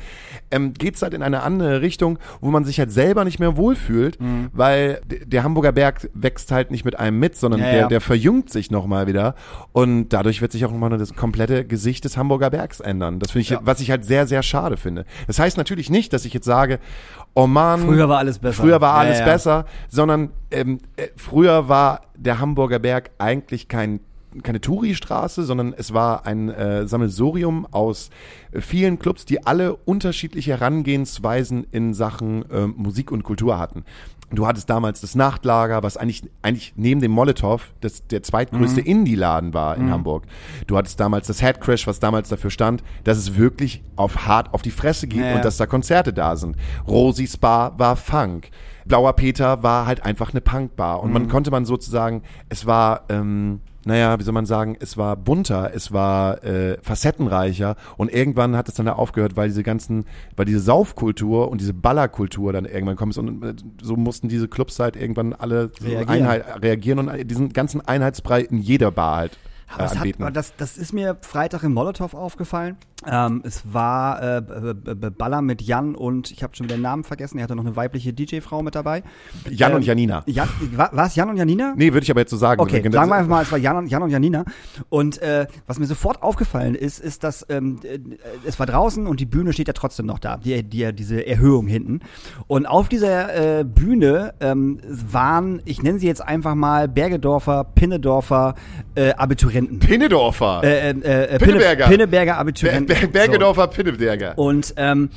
ähm, geht's halt in eine andere Richtung, wo man sich halt selber nicht mehr wohlfühlt, Mhm. weil der Hamburger Berg wächst halt nicht mit einem mit, sondern Ja, der, ja. der verjüngt sich nochmal wieder und dadurch wird sich auch nochmal das komplette Gesicht des Hamburger Bergs ändern. Das finde ich, Ja. was ich halt sehr, sehr schade finde. Das heißt natürlich nicht, dass ich jetzt sage, oh Mann, Früher war alles besser. Früher war Ja, alles ja. besser, sondern ähm, äh, früher war der Hamburger Berg eigentlich kein keine Touri-Straße, sondern es war ein äh, Sammelsurium aus äh, vielen Clubs, die alle unterschiedliche Herangehensweisen in Sachen ähm, Musik und Kultur hatten. Du hattest damals das Nachtlager, was eigentlich, eigentlich neben dem Molotow das, der zweitgrößte Mhm. Indie-Laden war in Hamburg. Du hattest damals das Headcrash, was damals dafür stand, dass es wirklich auf hart auf die Fresse geht Ja, ja. und dass da Konzerte da sind. Rosi Spa war Funk. Blauer Peter war halt einfach eine Punkbar. Und Mhm. man konnte man sozusagen, es war, ähm, naja, wie soll man sagen, es war bunter, es war äh, facettenreicher und irgendwann hat es dann da aufgehört, weil diese ganzen, weil diese Saufkultur und diese Ballerkultur dann irgendwann kommt und äh, so mussten diese Clubs halt irgendwann alle so Reagieren. Einheit, reagieren und diesen ganzen Einheitsbrei in jeder Bar halt äh, Aber das, hat, das, das ist mir Freitag im Molotow aufgefallen. Ähm, es war äh, Baller mit Jan und ich habe schon wieder den Namen vergessen. Er hatte noch eine weibliche DJ-Frau mit dabei. Jan Ähm, und Janina. Jan, war, es Jan und Janina? Nee, würde ich aber jetzt so sagen. Okay, sagen wir einfach mal, es war Jan und, Jan und Janina. Und äh, was mir sofort aufgefallen ist, ist, dass ähm, äh, es war draußen und die Bühne steht ja trotzdem noch da, die, die, diese Erhöhung hinten. Und auf dieser äh, Bühne ähm, waren, ich nenne sie jetzt einfach mal Bergedorfer, Pinnedorfer äh, Abiturienten. Pinnedorfer. Äh, äh, äh, Pinneberger. Pinne, Pinneberger Ber Abiturienten. Ber Bergedorfer Pinneberger. So. Und ähm,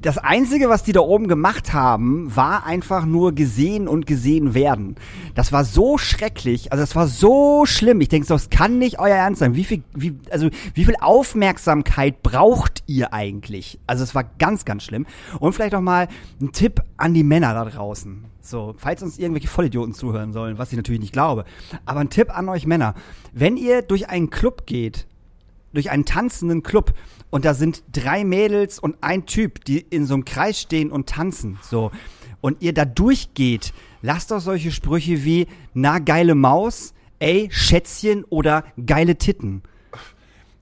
das Einzige, was die da oben gemacht haben, war einfach nur gesehen und gesehen werden. Das war so schrecklich, also das war so schlimm. Ich denke, so, das kann nicht euer Ernst sein. Wie viel, wie, also wie viel Aufmerksamkeit braucht ihr eigentlich? Also es war ganz, ganz schlimm. Und vielleicht noch mal ein Tipp an die Männer da draußen. So, falls uns irgendwelche Vollidioten zuhören sollen, was ich natürlich nicht glaube. Aber ein Tipp an euch Männer. Wenn ihr durch einen Club geht, durch einen tanzenden Club und da sind drei Mädels und ein Typ, die in so einem Kreis stehen und tanzen, so. Und ihr da durchgeht, lasst doch solche Sprüche wie, na, geile Maus, ey, Schätzchen oder geile Titten.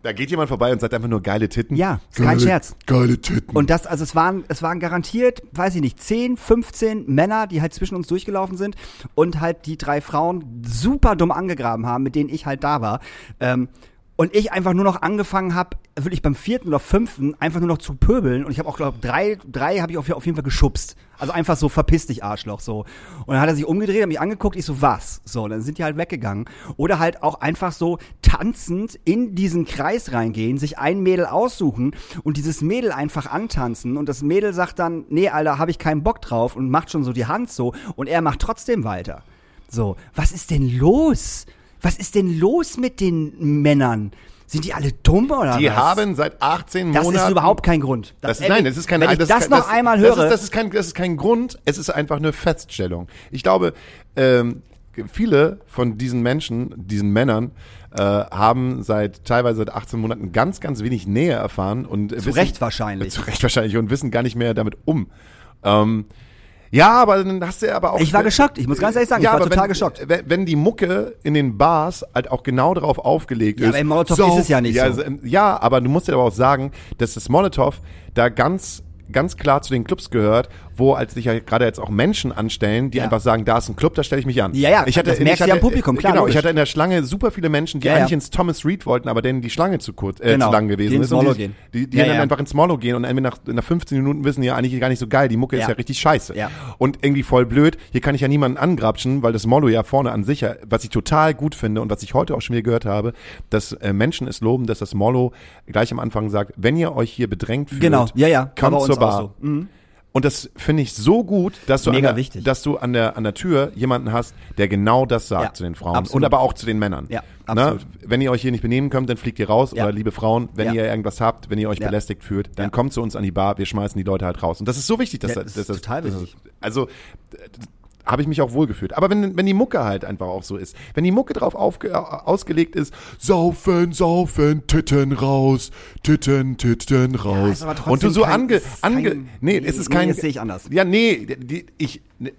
Da geht jemand vorbei und sagt einfach nur geile Titten. Ja, ist kein Scherz. Geile Titten. Und das, also es waren, es waren garantiert, weiß ich nicht, 10, 15 Männer, die halt zwischen uns durchgelaufen sind und halt die drei Frauen super dumm angegraben haben, mit denen ich halt da war. Ähm, und ich einfach nur noch angefangen habe, wirklich beim vierten oder fünften einfach nur noch zu pöbeln. Und ich habe auch, glaube drei, drei habe ich auf, auf jeden Fall geschubst. Also einfach so, verpiss dich, Arschloch, so. Und dann hat er sich umgedreht, hat mich angeguckt, ich so, was? So, dann sind die halt weggegangen. Oder halt auch einfach so tanzend in diesen Kreis reingehen, sich ein Mädel aussuchen und dieses Mädel einfach antanzen. Und das Mädel sagt dann, nee, Alter, habe ich keinen Bock drauf und macht schon so die Hand so. Und er macht trotzdem weiter. So, was ist denn los? Was ist denn los mit den Männern? Sind die alle dumm oder die was? haben seit 18 das Monaten. ist überhaupt kein Grund. Das ist, nein, das ist kein Wenn ich das, das, ist, noch einmal höre, Das ist, das, ist kein, das ist kein Grund, es ist einfach eine Feststellung. Ich glaube, ähm, viele von diesen Menschen, diesen Männern, äh, haben seit teilweise seit 18 Monaten ganz, ganz wenig Nähe erfahren und Zu Recht wahrscheinlich. Zu Recht wahrscheinlich und wissen gar nicht mehr damit um. Ähm, ja, aber dann hast du ja aber auch. Ich war geschockt. Ich muss ganz ehrlich sagen, ich war total wenn, geschockt. Wenn, wenn die Mucke in den Bars halt auch genau darauf aufgelegt Ja, ist. aber im Molotow ist es ja nicht ja, so. Ja, aber du musst dir aber auch sagen, dass das Molotow da ganz ganz klar zu den Clubs gehört, wo als sich ja gerade jetzt auch Menschen anstellen, die Ja. einfach sagen, da ist ein Club, da stelle ich mich an. Ja, ja, ich hatte, das merkst ich hatte, am Publikum, klar, Genau, logisch. ich hatte in der Schlange super viele Menschen, die Ja, eigentlich ja. ins Thomas Reed wollten, aber denen die Schlange zu kurz, äh, Genau, zu lang gewesen die ins ist. Die, gehen. Die, die dann einfach ins Molo gehen und nach, nach 15 Minuten wissen, ja, eigentlich gar nicht so geil, die Mucke ist Ja. richtig scheiße. Ja. Und irgendwie voll blöd, hier kann ich ja niemanden angrapschen, weil das Molo ja vorne an sich, was ich total gut finde und was ich heute auch schon wieder gehört habe, dass äh, Menschen es loben, dass das Molo gleich am Anfang sagt, wenn ihr euch hier bedrängt fühlt, Genau, ja, ja, kommt zur Bar. so. Mhm. Und das finde ich so gut, dass du, Mega an der, wichtig. dass du an der, an der Tür jemanden hast, der genau das sagt Ja, zu den Frauen absolut. und aber auch zu den Männern. Ja, Ne? absolut. Wenn ihr euch hier nicht benehmen könnt, dann fliegt ihr raus. Ja. Oder liebe Frauen, wenn Ja. ihr irgendwas habt, wenn ihr euch belästigt fühlt, dann kommt zu uns an die Bar, wir schmeißen die Leute halt raus. Und das ist so wichtig, dass das, das ist total das, wichtig. also habe ich mich auch wohlgefühlt. Aber wenn, wenn die Mucke halt einfach auch so ist, wenn die Mucke drauf aufge, ausgelegt ist, saufen, saufen, Titten raus, Titten, Titten raus. trotzdem und du so kein- ange, ange, kein- nee, nee, es ist nee, kein, das sehe ich anders. ja, nee, die, ich, ne,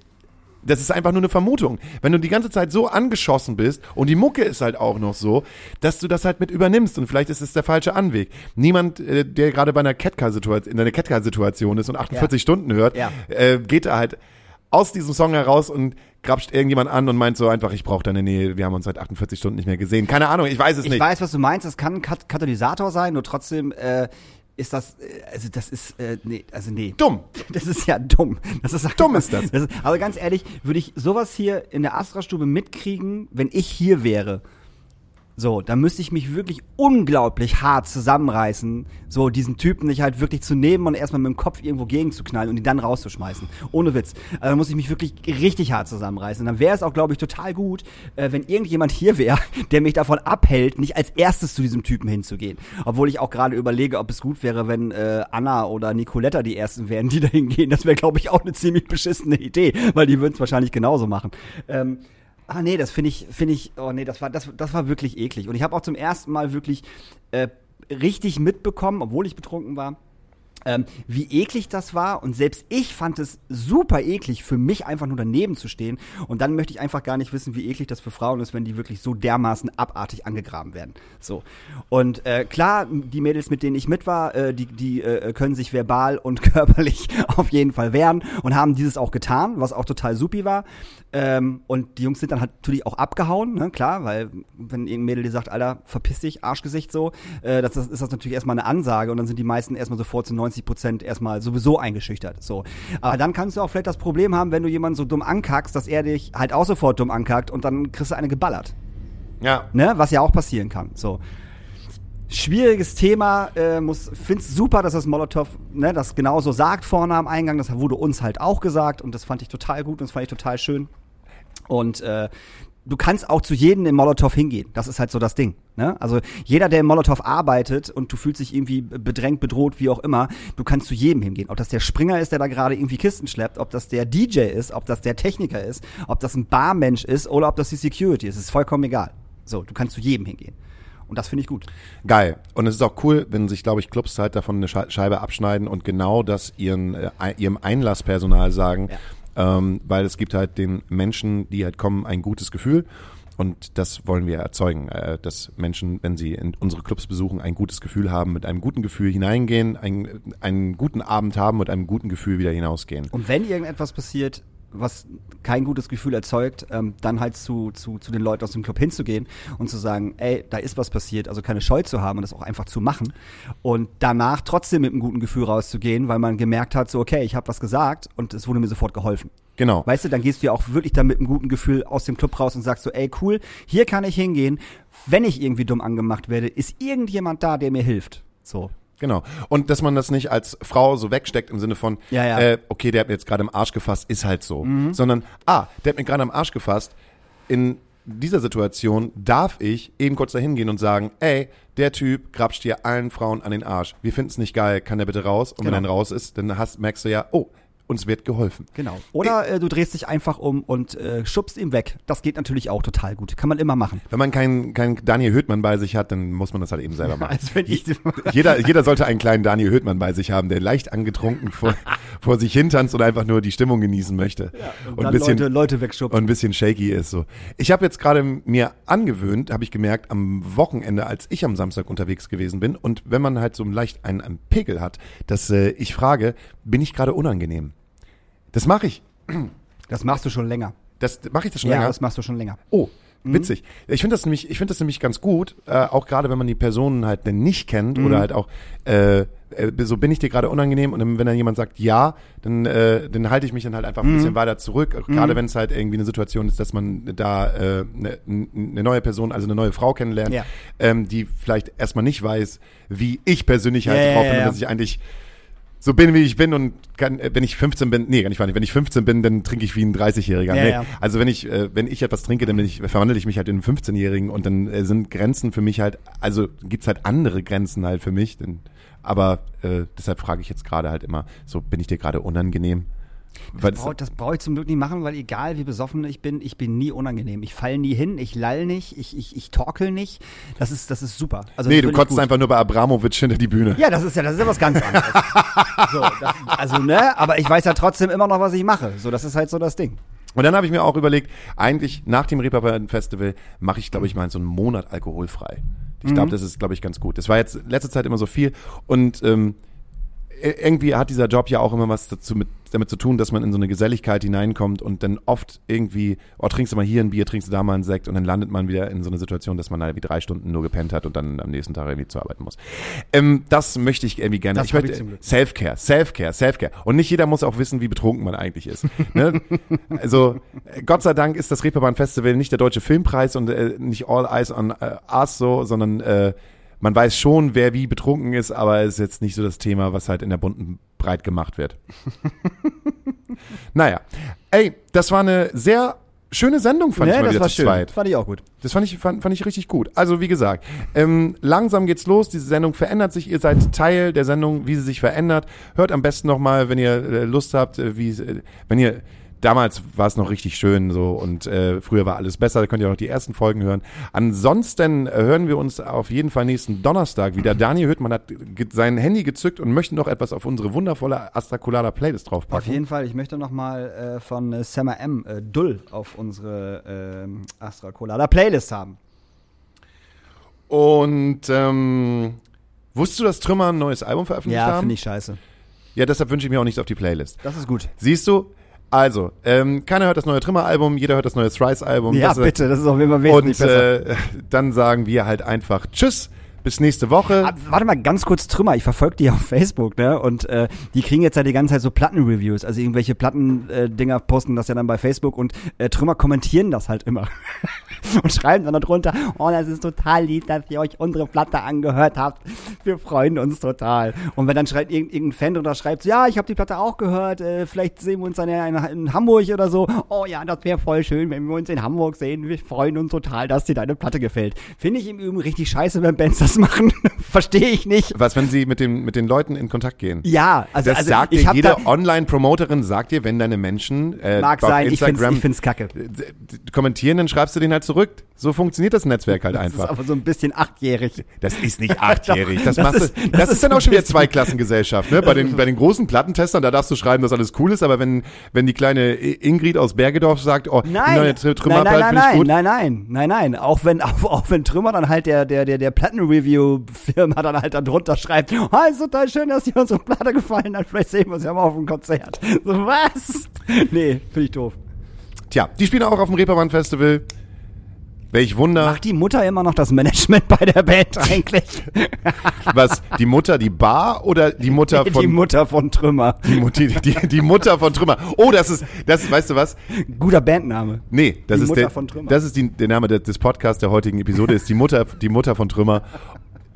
das ist einfach nur eine Vermutung. Wenn du die ganze Zeit so angeschossen bist und die Mucke ist halt auch noch so, dass du das halt mit übernimmst und vielleicht ist es der falsche Anweg. Niemand, äh, der gerade bei einer Catcar-Situation, in einer Catcar-Situation ist und 48 Stunden hört, Ja. äh, geht da halt aus diesem Song heraus und grapscht irgendjemand an und meint so einfach, ich brauche deine Nähe, wir haben uns seit 48 Stunden nicht mehr gesehen. Keine Ahnung, ich weiß es Ich nicht. weiß, was du meinst. Das kann ein Kat Katalysator sein, nur trotzdem, äh, ist das, äh, also das ist, äh, nee, also nee. Dumm. Das ist ja dumm. Das ist Dumm ist das. ist, aber ganz ehrlich, würde ich sowas hier in der Astra-Stube mitkriegen, wenn ich hier wäre? So, da müsste ich mich wirklich unglaublich hart zusammenreißen, so diesen Typen nicht halt wirklich zu nehmen und erstmal mit dem Kopf irgendwo gegenzuknallen und ihn dann rauszuschmeißen. Ohne Witz. Also da muss ich mich wirklich richtig hart zusammenreißen. Dann wäre es auch, glaube ich, total gut, äh, wenn irgendjemand hier wäre, der mich davon abhält, nicht als erstes zu diesem Typen hinzugehen. Obwohl ich auch gerade überlege, ob es gut wäre, wenn äh, Anna oder Nicoletta die ersten wären, die da hingehen. Das wäre, glaube ich, auch eine ziemlich beschissene Idee, weil die würden es wahrscheinlich genauso machen. Ähm, Ah nee, das finde ich, finde ich, oh nee, das war, das, das war wirklich eklig. Und ich habe auch zum ersten Mal wirklich äh, richtig mitbekommen, obwohl ich betrunken war, ähm, wie eklig das war. Und selbst ich fand es super eklig, für mich einfach nur daneben zu stehen. Und dann möchte ich einfach gar nicht wissen, wie eklig das für Frauen ist, wenn die wirklich so dermaßen abartig angegraben werden. So. Und äh, klar, die Mädels, mit denen ich mit war, äh, die, die äh, können sich verbal und körperlich auf jeden Fall wehren und haben dieses auch getan, was auch total supi war. Ähm, und die Jungs sind dann natürlich auch abgehauen, ne? klar, weil wenn irgendein Mädel dir sagt, Alter, verpiss dich, Arschgesicht so, äh, das, das ist das natürlich erstmal eine Ansage und dann sind die meisten erstmal sofort zu 90 Prozent erstmal sowieso eingeschüchtert. So. Aber dann kannst du auch vielleicht das Problem haben, wenn du jemanden so dumm ankackst, dass er dich halt auch sofort dumm ankackt und dann kriegst du eine geballert. Ja. Ne? Was ja auch passieren kann. So. Schwieriges Thema, äh, muss, find's super, dass das Molotow ne, das genauso sagt vorne am Eingang. Das wurde uns halt auch gesagt und das fand ich total gut und das fand ich total schön. Und äh, du kannst auch zu jedem im Molotow hingehen. Das ist halt so das Ding. Ne? Also jeder, der im Molotow arbeitet und du fühlst dich irgendwie bedrängt, bedroht, wie auch immer, du kannst zu jedem hingehen. Ob das der Springer ist, der da gerade irgendwie Kisten schleppt, ob das der DJ ist, ob das der Techniker ist, ob das ein Barmensch ist oder ob das die Security ist. Ist vollkommen egal. So, du kannst zu jedem hingehen. Und das finde ich gut. Geil. Und es ist auch cool, wenn sich, glaube ich, Clubs halt davon eine Schei- Scheibe abschneiden und genau das ihren, äh, ihrem Einlasspersonal sagen. Ähm, weil es gibt halt den Menschen, die halt kommen, ein gutes Gefühl. Und das wollen wir erzeugen, äh, dass Menschen, wenn sie unsere Clubs besuchen, ein gutes Gefühl haben, mit einem guten Gefühl hineingehen, ein, einen guten Abend haben, mit einem guten Gefühl wieder hinausgehen. Und wenn irgendetwas passiert, was kein gutes Gefühl erzeugt, ähm, dann halt zu, zu, zu den Leuten aus dem Club hinzugehen und zu sagen, ey, da ist was passiert, also keine Scheu zu haben und das auch einfach zu machen und danach trotzdem mit einem guten Gefühl rauszugehen, weil man gemerkt hat, so okay, ich habe was gesagt und es wurde mir sofort geholfen. Genau. Weißt du, dann gehst du ja auch wirklich dann mit einem guten Gefühl aus dem Club raus und sagst so, ey, cool, hier kann ich hingehen. Wenn ich irgendwie dumm angemacht werde, ist irgendjemand da, der mir hilft. So. Genau. Und dass man das nicht als Frau so wegsteckt im Sinne von, Ja, ja. Äh, okay, der hat mir jetzt gerade im Arsch gefasst, ist halt so. Sondern, ah, der hat mir gerade am Arsch gefasst. In dieser Situation darf ich eben kurz dahin gehen und sagen, ey, der Typ grapscht dir allen Frauen an den Arsch. Wir finden es nicht geil, kann der bitte raus? Und wenn Genau. er raus ist, dann hast, merkst du ja, oh, uns wird geholfen. Genau. Oder äh, du drehst dich einfach um und äh, schubst ihn weg. Das geht natürlich auch total gut. Kann man immer machen. Wenn man keinen kein Daniel Höhtmann bei sich hat, dann muss man das halt eben selber machen. Jeder, jeder sollte einen kleinen Daniel Höhtmann bei sich haben, der leicht angetrunken vor, vor sich hintanzt und einfach nur die Stimmung genießen möchte. und dann Leute, Leute wegschubst. und ein bisschen shaky ist so. Ich habe jetzt gerade mir angewöhnt, habe ich gemerkt, am Wochenende, als ich am Samstag unterwegs gewesen bin und wenn man halt so leicht einen, einen Pegel hat, dass äh, ich frage, bin ich gerade unangenehm? Das mache ich. Das machst du schon länger. Das mache ich das schon ja, länger. das machst du schon länger. Oh, witzig. Ich finde das nämlich, ich finde das nämlich ganz gut, äh, auch gerade wenn man die Personen halt denn nicht kennt oder halt auch äh, äh, so bin ich dir gerade unangenehm und dann, wenn dann jemand sagt ja, dann äh, dann halte ich mich dann halt einfach ein bisschen weiter zurück. Auch Gerade wenn es halt irgendwie eine Situation ist, dass man da äh, eine, eine neue Person, also eine neue Frau kennenlernt, Ja. ähm, die vielleicht erstmal nicht weiß, wie ich persönlich halt Ja, ja, drauf ja, bin, ja. dass ich eigentlich so bin, wie ich bin und kann, äh, wenn ich 15 bin, nee, gar nicht wahr, wenn ich 15 bin, dann trinke ich wie ein 30-Jähriger. Ja, nee. ja. Also wenn ich, äh, wenn ich etwas trinke, dann bin ich, verwandle ich mich halt in einen 15-Jährigen und dann äh, sind Grenzen für mich halt, also gibt's halt andere Grenzen halt für mich. Denn, aber äh, deshalb frage ich jetzt gerade halt immer, so bin ich dir gerade unangenehm? Das brauche das brauch ich zum Glück nicht machen, weil egal wie besoffen ich bin, ich bin nie unangenehm. Ich fall nie hin, ich lall nicht, ich, ich, ich torkel nicht. Das ist, das ist super. Also nee, du kotzt einfach nur bei Abramowitsch hinter die Bühne. Ja, das ist ja, das ist ja was ganz anderes. so, das, also, ne, aber ich weiß ja trotzdem immer noch, was ich mache. So, das ist halt so das Ding. Und dann habe ich mir auch überlegt, eigentlich nach dem Reeperbahn Festival mache ich, glaube ich, mal so einen Monat alkoholfrei. Ich glaube, das ist, glaube ich, ganz gut. Das war jetzt letzte Zeit immer so viel und ähm, i- irgendwie hat dieser Job ja auch immer was dazu mit damit zu tun, dass man in so eine Geselligkeit hineinkommt und dann oft irgendwie, oh, trinkst du mal hier ein Bier, trinkst du da mal einen Sekt und dann landet man wieder in so eine Situation, dass man halt wie drei Stunden nur gepennt hat und dann am nächsten Tag irgendwie zu arbeiten muss. Ähm, das möchte ich irgendwie gerne. Das ich möchte. Self-Care, Self-Care, Self-Care. Und nicht jeder muss auch wissen, wie betrunken man eigentlich ist. ne? Also äh, Gott sei Dank ist das Reeperbahn Festival nicht der deutsche Filmpreis und äh, nicht All Eyes on äh, Us so, sondern äh, man weiß schon, wer wie betrunken ist, aber es ist jetzt nicht so das Thema, was halt in der bunten breit gemacht wird. naja, ey, das war eine sehr schöne Sendung, fand ich Ja, mal das war schön. zweit. Fand ich auch gut. Das fand ich, fand, fand ich richtig gut. Also wie gesagt, ähm, langsam geht's los. Diese Sendung verändert sich. Ihr seid Teil der Sendung, wie sie sich verändert. Hört am besten nochmal, wenn ihr äh, Lust habt, äh, wie, äh, wenn ihr Damals war es noch richtig schön so und äh, früher war alles besser. Da könnt ihr auch noch die ersten Folgen hören. Ansonsten äh, hören wir uns auf jeden Fall nächsten Donnerstag wieder. Daniel Hüttmann hat sein Handy gezückt und möchte noch etwas auf unsere wundervolle Astra Colada Playlist Auf draufpacken. jeden Fall, ich möchte nochmal äh, von äh, Summer M äh, Dull auf unsere ähm, Astra Colada Playlist haben. Und ähm, wusstest du, dass Trümmer ein neues Album veröffentlicht Ja, haben? finde ich scheiße. Ja, deshalb wünsche ich mir auch nichts auf die Playlist. Das ist gut. Siehst du? Also, ähm, keiner hört das neue Trimmer-Album, jeder hört das neue Thrice-Album. Ja, Das bitte, das ist jeden Fall wesentlich Und besser. äh, dann sagen wir halt einfach Tschüss, bis nächste Woche. Ah, warte mal, ganz kurz Trümmer. Ich verfolge die auf Facebook, ne? Und äh, die kriegen jetzt ja die ganze Zeit so Plattenreviews. Also irgendwelche Platten-Dinger posten das ja dann bei Facebook und äh, Trümmer kommentieren das halt immer. und schreiben dann darunter, oh, das ist total lieb, dass ihr euch unsere Platte angehört habt. Wir freuen uns total. Und wenn dann schreibt irgend, irgendein Fan drunter schreibt, ja, ich habe die Platte auch gehört, äh, vielleicht sehen wir uns dann ja in, in Hamburg oder so. Oh ja, das wäre voll schön, wenn wir uns in Hamburg sehen. Wir freuen uns total, dass dir deine Platte gefällt. Finde ich im Übrigen richtig scheiße, wenn Bands das machen. Verstehe ich nicht. Was, wenn sie mit den, mit den Leuten in Kontakt gehen? Ja, also, Das also sagt ich dir jede Online-Promoterin, sagt dir, wenn deine Menschen äh, mag sein, Instagram ich find's kacke. d- d- kommentieren, dann schreibst du den halt zurück. So funktioniert das Netzwerk halt Das ist einfach. aber so ein bisschen achtjährig. Das ist nicht achtjährig. Das, Das machst ist- du, das das, ist ist dann auch schon wieder Zweiklassengesellschaft. Ne? Bei, den, bei den großen Plattentestern, da darfst du schreiben, dass alles cool ist, aber wenn, wenn die kleine Ingrid aus Bergedorf sagt, oh, Nein, nein, nein, nein, finde nein, nein, nein, nein, nein. Auch wenn, auch, auch wenn Trümmer dann halt der, der, der, der Plattenreview-Firma dann halt dann drunter schreibt, oh, ist total schön, dass dir unsere Platte gefallen hat, vielleicht sehen wir uns ja mal auf dem Konzert. So, was? Nee, finde ich doof. Tja, die spielen auch auf dem Reeperbahn Festival. Welch Wunder. Macht die Mutter immer noch das Management bei der Band eigentlich? Was, die Mutter, die Bar oder die Mutter von... die Mutter von Trümmer. die, Mutti, die, die Mutter von Trümmer. Oh, das ist, das weißt du was? Guter Bandname. Nee, das Die ist Mutter der, von Trümmer. das ist die, der Name des, des Podcasts der heutigen Episode ist die Mutter, die Mutter von Trümmer.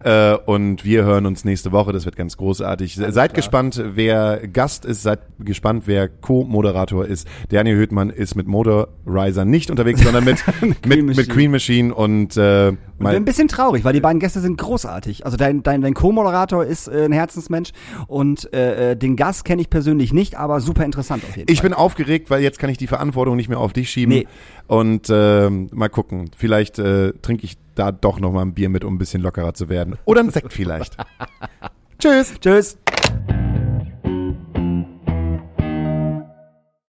Äh, und wir hören uns nächste Woche. Das wird ganz großartig. seid klar. gespannt, wer Gast ist. Seid gespannt, wer Co-Moderator ist. Daniel Höhtmann ist mit Motorizer nicht unterwegs, sondern mit, mit, Queen mit Machine. Queen Machine und, äh, Und bin mal, ein bisschen traurig, weil die beiden Gäste sind großartig. Also dein, dein, dein Co-Moderator ist äh, ein Herzensmensch und äh, äh, den Gast kenne ich persönlich nicht, aber super interessant auf jeden ich Fall. bin aufgeregt, weil jetzt kann ich die Verantwortung nicht mehr auf dich schieben. Nee. Und ähm, mal gucken. Vielleicht äh, trinke ich da doch noch mal ein Bier mit, um ein bisschen lockerer zu werden. Oder ein Sekt vielleicht. Tschüss. Tschüss.